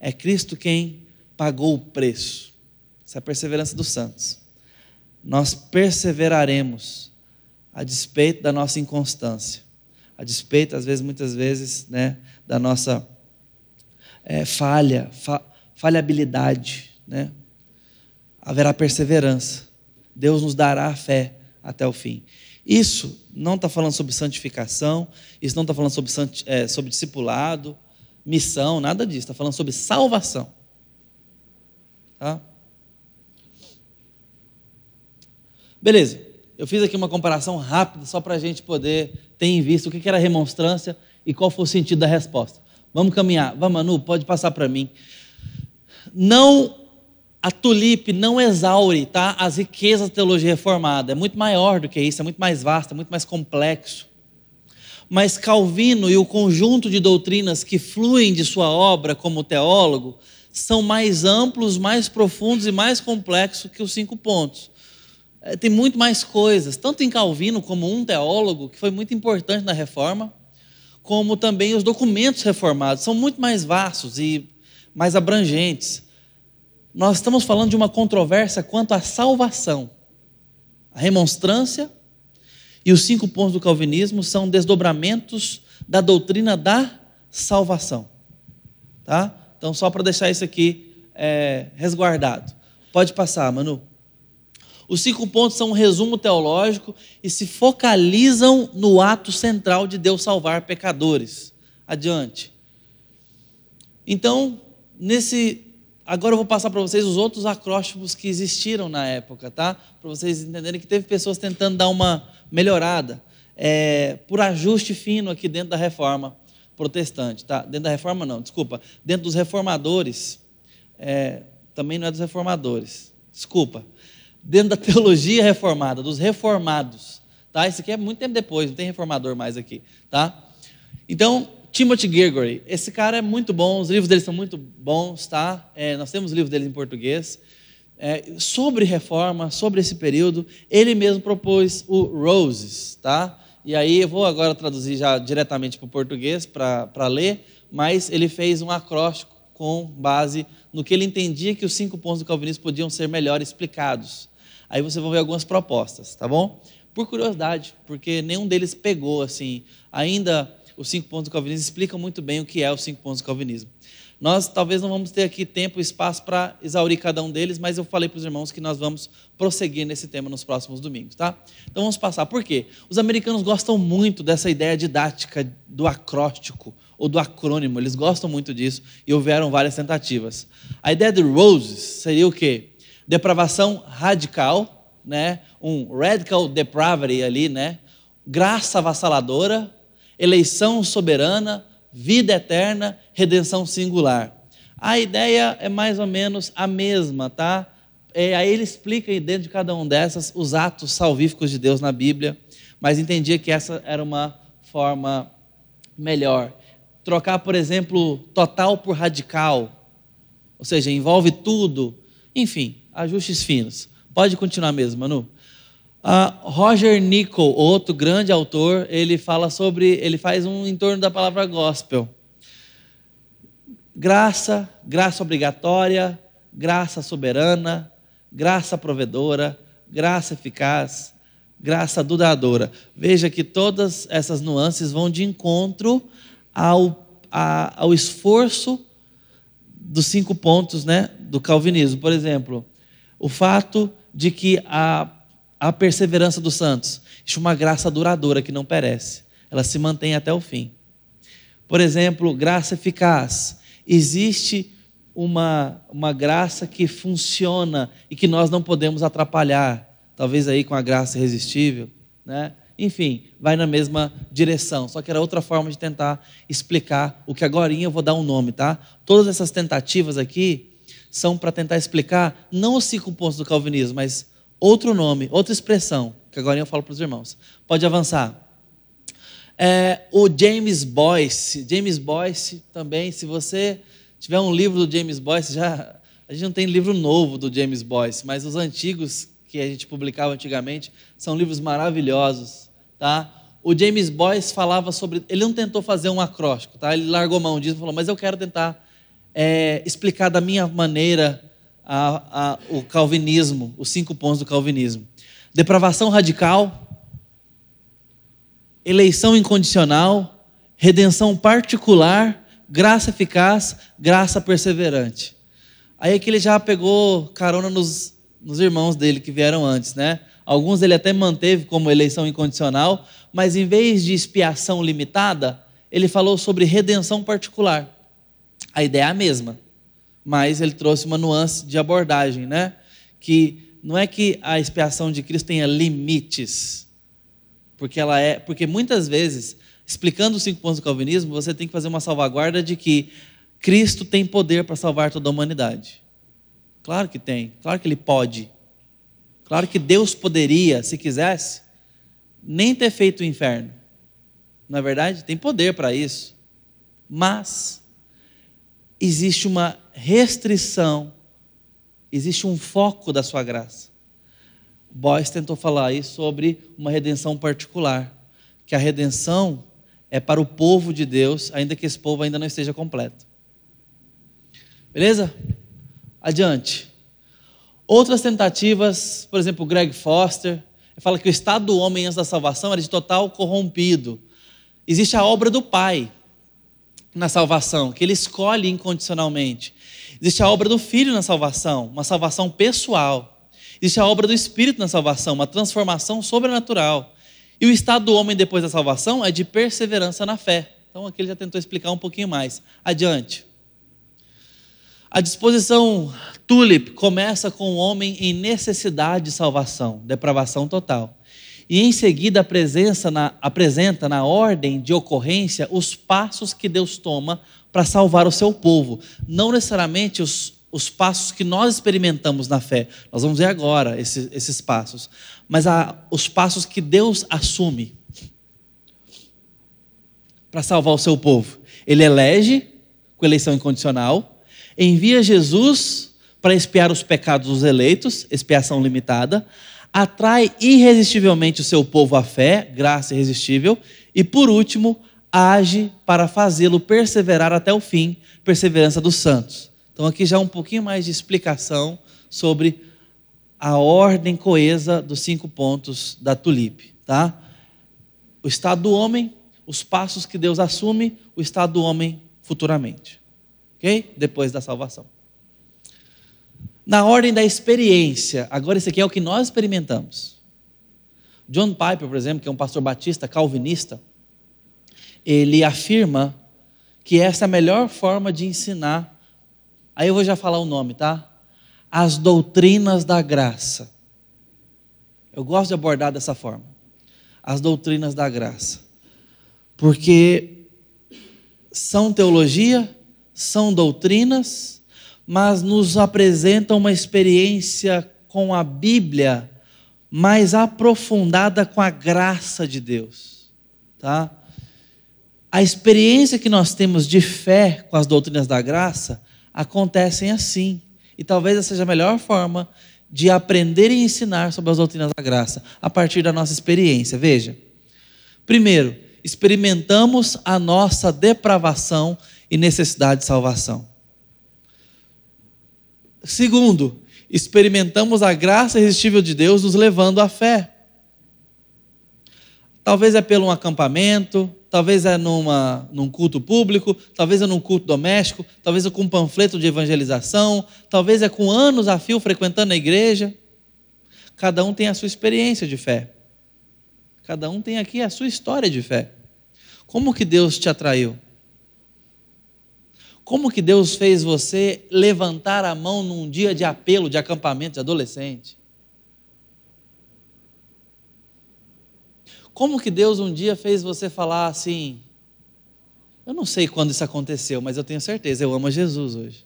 É Cristo quem pagou o preço. Essa é a perseverança dos santos. Nós perseveraremos a despeito da nossa inconstância, a despeito, às vezes, muitas vezes, né, da nossa é, falha, fa falhabilidade, né? Haverá perseverança. Deus nos dará a fé até o fim. Isso não está falando sobre santificação, isso não está falando sobre, é, sobre discipulado, missão, nada disso. Está falando sobre salvação. Tá? Beleza. Eu fiz aqui uma comparação rápida só para a gente poder ter em vista o que era remonstrância e qual foi o sentido da resposta. Vamos caminhar. Vamos, Manu, pode passar para mim. Não, a tulipe não exaure tá, as riquezas da teologia reformada. É muito maior do que isso, é muito mais vasto, é muito mais complexo. Mas Calvino e o conjunto de doutrinas que fluem de sua obra como teólogo são mais amplos, mais profundos e mais complexos que os cinco pontos. É, tem muito mais coisas, tanto em Calvino como um teólogo, que foi muito importante na reforma, como também os documentos reformados, são muito mais vastos e mais abrangentes. Nós estamos falando de uma controvérsia quanto à salvação. A remonstrância e os cinco pontos do calvinismo são desdobramentos da doutrina da salvação. Tá? Então, só para deixar isso aqui é, resguardado. Pode passar, Manu. Os cinco pontos são um resumo teológico e se focalizam no ato central de Deus salvar pecadores. Adiante. Então, nesse. Agora eu vou passar para vocês os outros acróstimos que existiram na época, tá? Para vocês entenderem que teve pessoas tentando dar uma melhorada, é, por ajuste fino aqui dentro da reforma protestante, tá? Dentro da reforma não, desculpa, dentro dos reformadores, é, também não é dos reformadores, desculpa dentro da *laughs* teologia reformada, dos reformados. Tá? Isso aqui é muito tempo depois, não tem reformador mais aqui. Tá? Então, Timothy Gregory, esse cara é muito bom, os livros dele são muito bons, tá? É, nós temos livros dele em português. É, sobre reforma, sobre esse período, ele mesmo propôs o Roses, tá? E aí eu vou agora traduzir já diretamente para o português para ler, mas ele fez um acróstico com base no que ele entendia que os cinco pontos do calvinismo podiam ser melhor explicados. Aí você vai ver algumas propostas, tá bom? Por curiosidade, porque nenhum deles pegou assim. Ainda os cinco pontos do calvinismo explicam muito bem o que é os cinco pontos do calvinismo. Nós talvez não vamos ter aqui tempo e espaço para exaurir cada um deles, mas eu falei para os irmãos que nós vamos prosseguir nesse tema nos próximos domingos, tá? Então vamos passar. Por quê? Os americanos gostam muito dessa ideia didática do acróstico ou do acrônimo, eles gostam muito disso e houveram várias tentativas. A ideia de Roses seria o quê? depravação radical, né? um radical depravity ali, né? graça avassaladora, eleição soberana, vida eterna, redenção singular. A ideia é mais ou menos a mesma, tá? É, aí ele explica dentro de cada um dessas os atos salvíficos de Deus na Bíblia, mas entendia que essa era uma forma melhor. Trocar, por exemplo, total por radical, ou seja, envolve tudo, enfim, ajustes finos. Pode continuar mesmo, Manu. Uh, Roger Nicol, outro grande autor, ele fala sobre, ele faz um em torno da palavra gospel. Graça, graça obrigatória, graça soberana, graça provedora, graça eficaz, graça duradoura. Veja que todas essas nuances vão de encontro ao, a, ao esforço dos cinco pontos né, do calvinismo. Por exemplo, o fato de que a, a perseverança dos santos é uma graça duradoura que não perece, ela se mantém até o fim. Por exemplo, graça eficaz. Existe uma, uma graça que funciona e que nós não podemos atrapalhar, talvez aí com a graça irresistível, né? Enfim, vai na mesma direção, só que era outra forma de tentar explicar o que agora eu vou dar um nome, tá? Todas essas tentativas aqui são para tentar explicar não os cinco pontos do calvinismo, mas outro nome, outra expressão, que agora eu falo para os irmãos. Pode avançar. É, o James Boyce, James Boyce também, se você tiver um livro do James Boyce, já a gente não tem livro novo do James Boyce, mas os antigos que a gente publicava antigamente são livros maravilhosos, tá? O James Boyce falava sobre, ele não tentou fazer um acróstico, tá? Ele largou mão disso e falou, mas eu quero tentar é, explicar da minha maneira a, a, o calvinismo, os cinco pontos do calvinismo. Depravação radical, eleição incondicional, redenção particular graça eficaz, graça perseverante. Aí é que ele já pegou carona nos, nos irmãos dele que vieram antes, né? Alguns ele até manteve como eleição incondicional, mas em vez de expiação limitada, ele falou sobre redenção particular. A ideia é a mesma, mas ele trouxe uma nuance de abordagem, né? Que não é que a expiação de Cristo tenha limites, porque ela é, porque muitas vezes explicando os cinco pontos do calvinismo, você tem que fazer uma salvaguarda de que Cristo tem poder para salvar toda a humanidade. Claro que tem, claro que ele pode. Claro que Deus poderia, se quisesse, nem ter feito o inferno. Na verdade, tem poder para isso. Mas existe uma restrição, existe um foco da sua graça. Boyce tentou falar aí sobre uma redenção particular, que a redenção é para o povo de Deus, ainda que esse povo ainda não esteja completo. Beleza? Adiante. Outras tentativas, por exemplo, Greg Foster, fala que o estado do homem antes da salvação era de total corrompido. Existe a obra do Pai na salvação, que ele escolhe incondicionalmente. Existe a obra do Filho na salvação, uma salvação pessoal. Existe a obra do Espírito na salvação, uma transformação sobrenatural. E o estado do homem depois da salvação é de perseverança na fé. Então aqui ele já tentou explicar um pouquinho mais. Adiante. A disposição tulip começa com o homem em necessidade de salvação, depravação total. E em seguida na, apresenta na ordem de ocorrência os passos que Deus toma para salvar o seu povo. Não necessariamente os, os passos que nós experimentamos na fé. Nós vamos ver agora esses, esses passos mas a, os passos que Deus assume para salvar o seu povo. Ele elege com eleição incondicional, envia Jesus para expiar os pecados dos eleitos, expiação limitada, atrai irresistivelmente o seu povo à fé, graça irresistível, e por último, age para fazê-lo perseverar até o fim, perseverança dos santos. Então aqui já um pouquinho mais de explicação sobre a ordem coesa dos cinco pontos da tulipe, tá? O estado do homem, os passos que Deus assume, o estado do homem futuramente. OK? Depois da salvação. Na ordem da experiência, agora esse aqui é o que nós experimentamos. John Piper, por exemplo, que é um pastor batista calvinista, ele afirma que essa é a melhor forma de ensinar. Aí eu vou já falar o nome, tá? as doutrinas da graça. Eu gosto de abordar dessa forma. As doutrinas da graça. Porque são teologia, são doutrinas, mas nos apresentam uma experiência com a Bíblia mais aprofundada com a graça de Deus, tá? A experiência que nós temos de fé com as doutrinas da graça acontecem assim. E talvez essa seja a melhor forma de aprender e ensinar sobre as doutrinas da graça, a partir da nossa experiência. Veja. Primeiro, experimentamos a nossa depravação e necessidade de salvação. Segundo, experimentamos a graça irresistível de Deus nos levando à fé. Talvez é pelo um acampamento, talvez é numa, num culto público, talvez é num culto doméstico, talvez é com um panfleto de evangelização, talvez é com anos a fio frequentando a igreja. Cada um tem a sua experiência de fé. Cada um tem aqui a sua história de fé. Como que Deus te atraiu? Como que Deus fez você levantar a mão num dia de apelo, de acampamento de adolescente? Como que Deus um dia fez você falar assim? Eu não sei quando isso aconteceu, mas eu tenho certeza, eu amo Jesus hoje.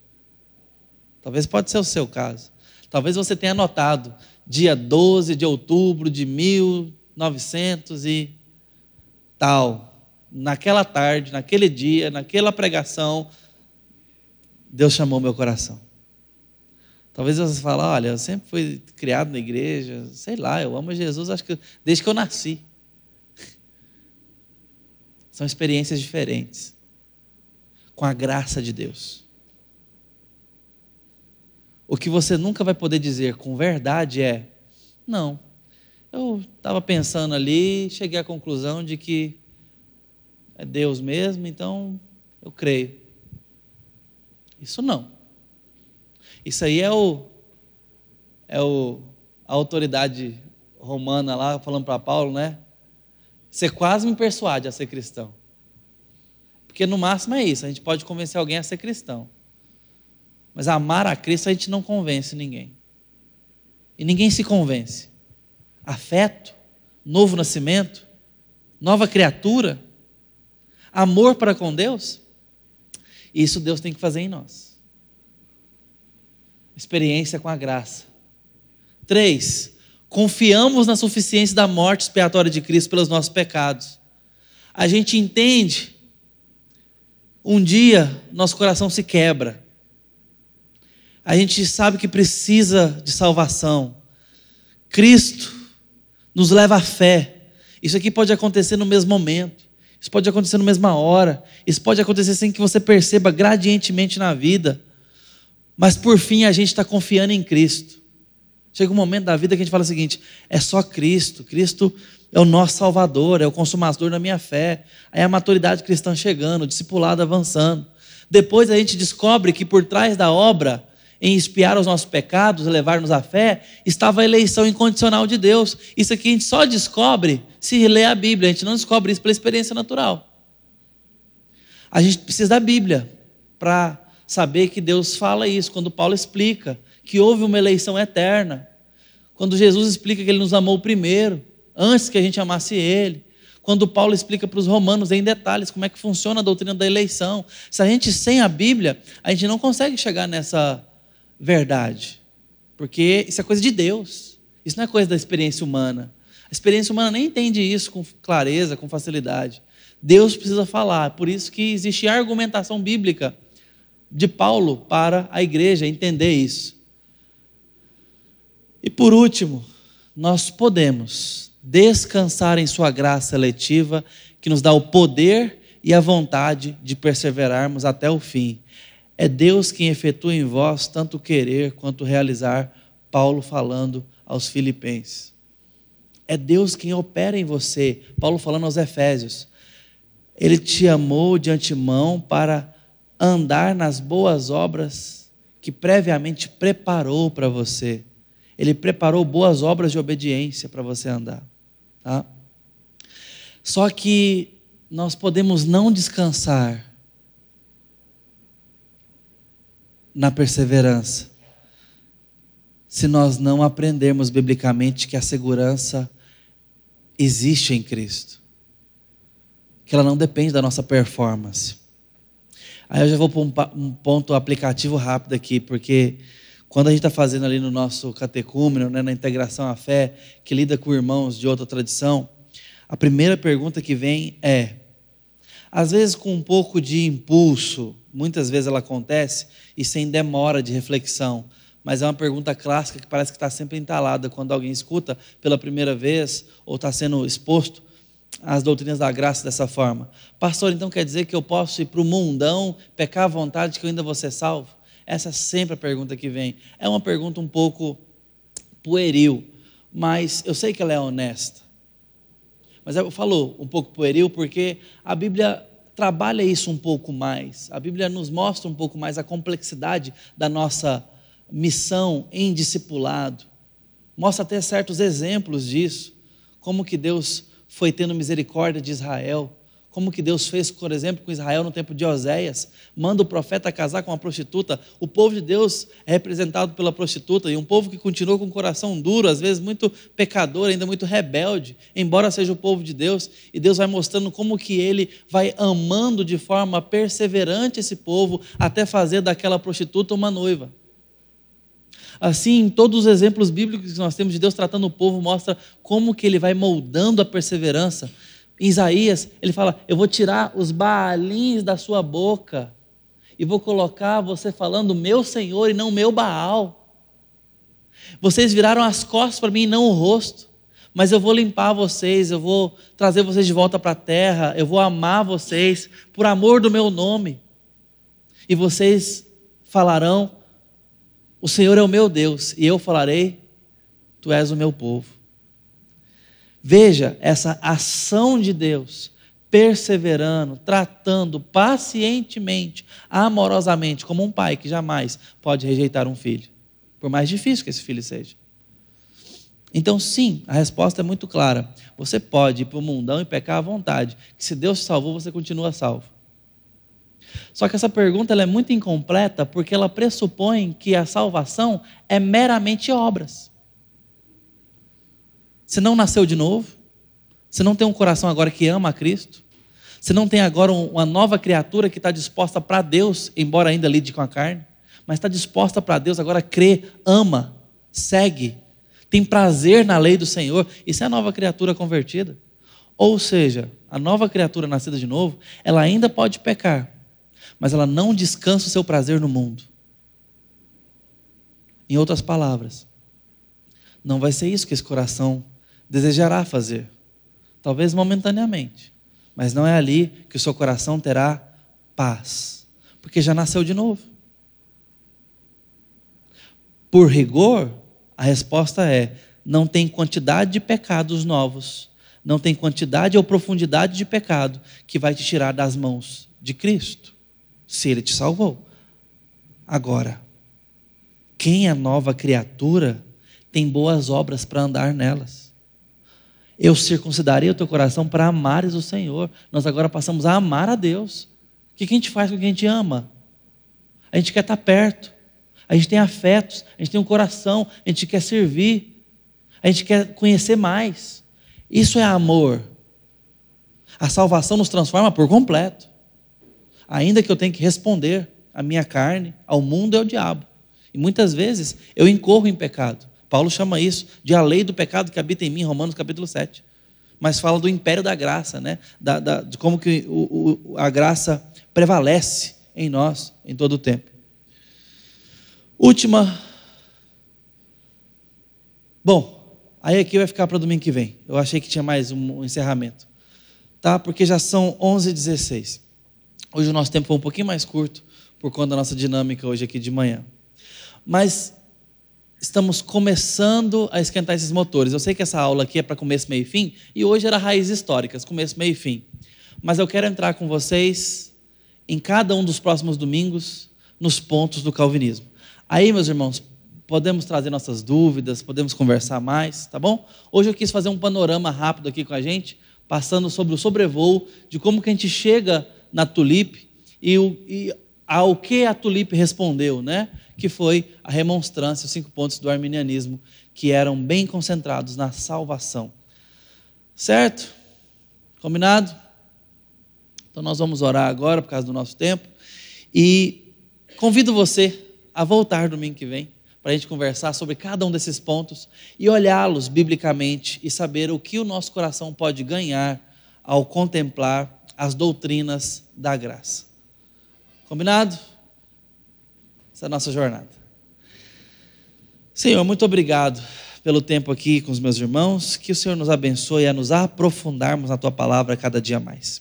Talvez pode ser o seu caso. Talvez você tenha notado, dia 12 de outubro de 1900 e tal, naquela tarde, naquele dia, naquela pregação, Deus chamou meu coração. Talvez você fale, olha, eu sempre fui criado na igreja, sei lá, eu amo Jesus, acho que desde que eu nasci. *laughs* São experiências diferentes, com a graça de Deus. O que você nunca vai poder dizer com verdade é: não, eu estava pensando ali, cheguei à conclusão de que é Deus mesmo, então eu creio. Isso não. Isso aí é o é o a autoridade romana lá falando para Paulo, né? Você quase me persuade a ser cristão. Porque no máximo é isso, a gente pode convencer alguém a ser cristão. Mas amar a Cristo a gente não convence ninguém. E ninguém se convence. Afeto, novo nascimento, nova criatura, amor para com Deus, isso Deus tem que fazer em nós. Experiência com a graça. Três, confiamos na suficiência da morte expiatória de Cristo pelos nossos pecados. A gente entende, um dia nosso coração se quebra. A gente sabe que precisa de salvação. Cristo nos leva à fé. Isso aqui pode acontecer no mesmo momento. Isso pode acontecer na mesma hora. Isso pode acontecer sem que você perceba gradientemente na vida. Mas por fim a gente está confiando em Cristo. Chega um momento da vida que a gente fala o seguinte: é só Cristo. Cristo é o nosso Salvador, é o consumador da minha fé. Aí a maturidade cristã chegando, o discipulado avançando. Depois a gente descobre que por trás da obra em espiar os nossos pecados, levar-nos à fé, estava a eleição incondicional de Deus. Isso aqui a gente só descobre se lê a Bíblia, a gente não descobre isso pela experiência natural. A gente precisa da Bíblia para saber que Deus fala isso, quando Paulo explica que houve uma eleição eterna, quando Jesus explica que ele nos amou primeiro, antes que a gente amasse ele, quando Paulo explica para os romanos em detalhes como é que funciona a doutrina da eleição. Se a gente sem a Bíblia, a gente não consegue chegar nessa verdade. Porque isso é coisa de Deus. Isso não é coisa da experiência humana. A experiência humana nem entende isso com clareza, com facilidade. Deus precisa falar. Por isso que existe argumentação bíblica de Paulo para a igreja entender isso. E por último, nós podemos descansar em Sua graça letiva, que nos dá o poder e a vontade de perseverarmos até o fim. É Deus quem efetua em vós tanto querer quanto realizar, Paulo falando aos Filipenses. É Deus quem opera em você, Paulo falando aos Efésios. Ele te amou de antemão para andar nas boas obras que previamente preparou para você. Ele preparou boas obras de obediência para você andar. Tá? Só que nós podemos não descansar na perseverança. Se nós não aprendermos biblicamente que a segurança existe em Cristo, que ela não depende da nossa performance. Aí eu já vou para um, ponto aplicativo rápido aqui, porque quando a gente está fazendo ali no nosso catecúmeno, né, na integração à fé, que lida com irmãos de outra tradição, a primeira pergunta que vem é: às vezes com um pouco de impulso, muitas vezes ela acontece e sem demora de reflexão. Mas é uma pergunta clássica que parece que está sempre entalada quando alguém escuta pela primeira vez ou está sendo exposto às doutrinas da graça dessa forma. Pastor, então quer dizer que eu posso ir para o mundão, pecar à vontade que eu ainda vou ser salvo? Essa é sempre a pergunta que vem. É uma pergunta um pouco pueril, mas eu sei que ela é honesta. Mas eu falo um pouco pueril porque a Bíblia trabalha isso um pouco mais. A Bíblia nos mostra um pouco mais a complexidade da nossa missão em discipulado. Mostra até certos exemplos disso, como que Deus foi tendo misericórdia de Israel, como que Deus fez, por exemplo, com Israel no tempo de Oséias, manda o profeta casar com uma prostituta. O povo de Deus é representado pela prostituta e um povo que continua com o coração duro, às vezes muito pecador, ainda muito rebelde, embora seja o povo de Deus, e Deus vai mostrando como que ele vai amando de forma perseverante esse povo até fazer daquela prostituta uma noiva. Assim, todos os exemplos bíblicos que nós temos de Deus tratando o povo mostra como que ele vai moldando a perseverança em Isaías, ele fala: Eu vou tirar os baalins da sua boca e vou colocar você falando meu Senhor e não meu Baal. Vocês viraram as costas para mim e não o rosto, mas eu vou limpar vocês, eu vou trazer vocês de volta para a terra, eu vou amar vocês por amor do meu nome. E vocês falarão: O Senhor é o meu Deus, e eu falarei: Tu és o meu povo. Veja essa ação de Deus, perseverando, tratando pacientemente, amorosamente, como um pai que jamais pode rejeitar um filho, por mais difícil que esse filho seja. Então, sim, a resposta é muito clara. Você pode ir para o mundão e pecar à vontade, que se Deus te salvou, você continua salvo. Só que essa pergunta é muito incompleta porque ela pressupõe que a salvação é meramente obras. Você não nasceu de novo? Você não tem um coração agora que ama a Cristo? Você não tem agora uma nova criatura que está disposta para Deus, embora ainda lide com a carne? Mas está disposta para Deus, agora crê, ama, segue, tem prazer na lei do Senhor. Isso é a nova criatura convertida. Ou seja, a nova criatura nascida de novo, ela ainda pode pecar, mas ela não descansa o seu prazer no mundo. Em outras palavras, não vai ser isso que esse coração desejará fazer, talvez momentaneamente, mas não é ali que o seu coração terá paz, porque já nasceu de novo. Por rigor, a resposta é: não tem quantidade de pecados novos, não tem quantidade ou profundidade de pecado que vai te tirar das mãos de Cristo, se Ele te salvou. Agora, quem é nova criatura tem boas obras para andar nelas. Eu circuncidarei o teu coração para amares o Senhor. Nós agora passamos a amar a Deus. O que a gente faz com quem a gente ama? A gente quer estar perto. A gente tem afetos. A gente tem um coração. A gente quer servir. A gente quer conhecer mais. Isso é amor. A salvação nos transforma por completo. Ainda que eu tenha que responder à minha carne, ao mundo e ao diabo. E muitas vezes eu incorro em pecado. Paulo chama isso de a lei do pecado que habita em mim, Romanos capítulo 7. Mas fala do império da graça, né? Da, da, de como que o, o, a graça prevalece em nós em todo o tempo. Última. Bom, aí aqui vai ficar para domingo que vem. Eu achei que tinha mais um encerramento. Tá? Porque já são 11h16. Hoje o nosso tempo foi um pouquinho mais curto, por conta da nossa dinâmica hoje aqui de manhã. Mas estamos começando a esquentar esses motores. Eu sei que essa aula aqui é para começo, meio e fim, e hoje era raízes históricas, começo, meio e fim. Mas eu quero entrar com vocês em cada um dos próximos domingos nos pontos do calvinismo. Aí, meus irmãos, podemos trazer nossas dúvidas, podemos conversar mais, tá bom? Hoje eu quis fazer um panorama rápido aqui com a gente, passando sobre o sobrevoo de como que a gente chega na Tulipe e, o, e ao que a Tulipe respondeu, né? que foi a remonstrância, os cinco pontos do arminianismo, que eram bem concentrados na salvação. Certo? Combinado? Então nós vamos orar agora por causa do nosso tempo e convido você a voltar domingo que vem para a gente conversar sobre cada um desses pontos e olhá-los biblicamente e saber o que o nosso coração pode ganhar ao contemplar as doutrinas da graça. Combinado? essa nossa jornada. Senhor, muito obrigado pelo tempo aqui com os meus irmãos. Que o Senhor nos abençoe a nos aprofundarmos na tua palavra cada dia mais.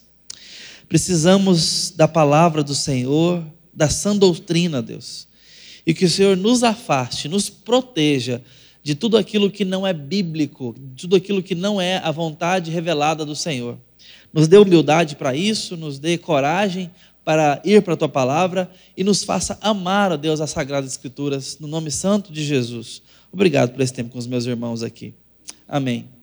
Precisamos da palavra do Senhor, da sã doutrina, Deus. e que o Senhor nos afaste, nos proteja de tudo aquilo que não é bíblico, de tudo aquilo que não é a vontade revelada do Senhor. Nos dê humildade para isso, nos dê coragem para ir para a tua palavra e nos faça amar, ó Deus, as Sagradas Escrituras, no nome santo de Jesus. Obrigado por esse tempo com os meus irmãos aqui. Amém.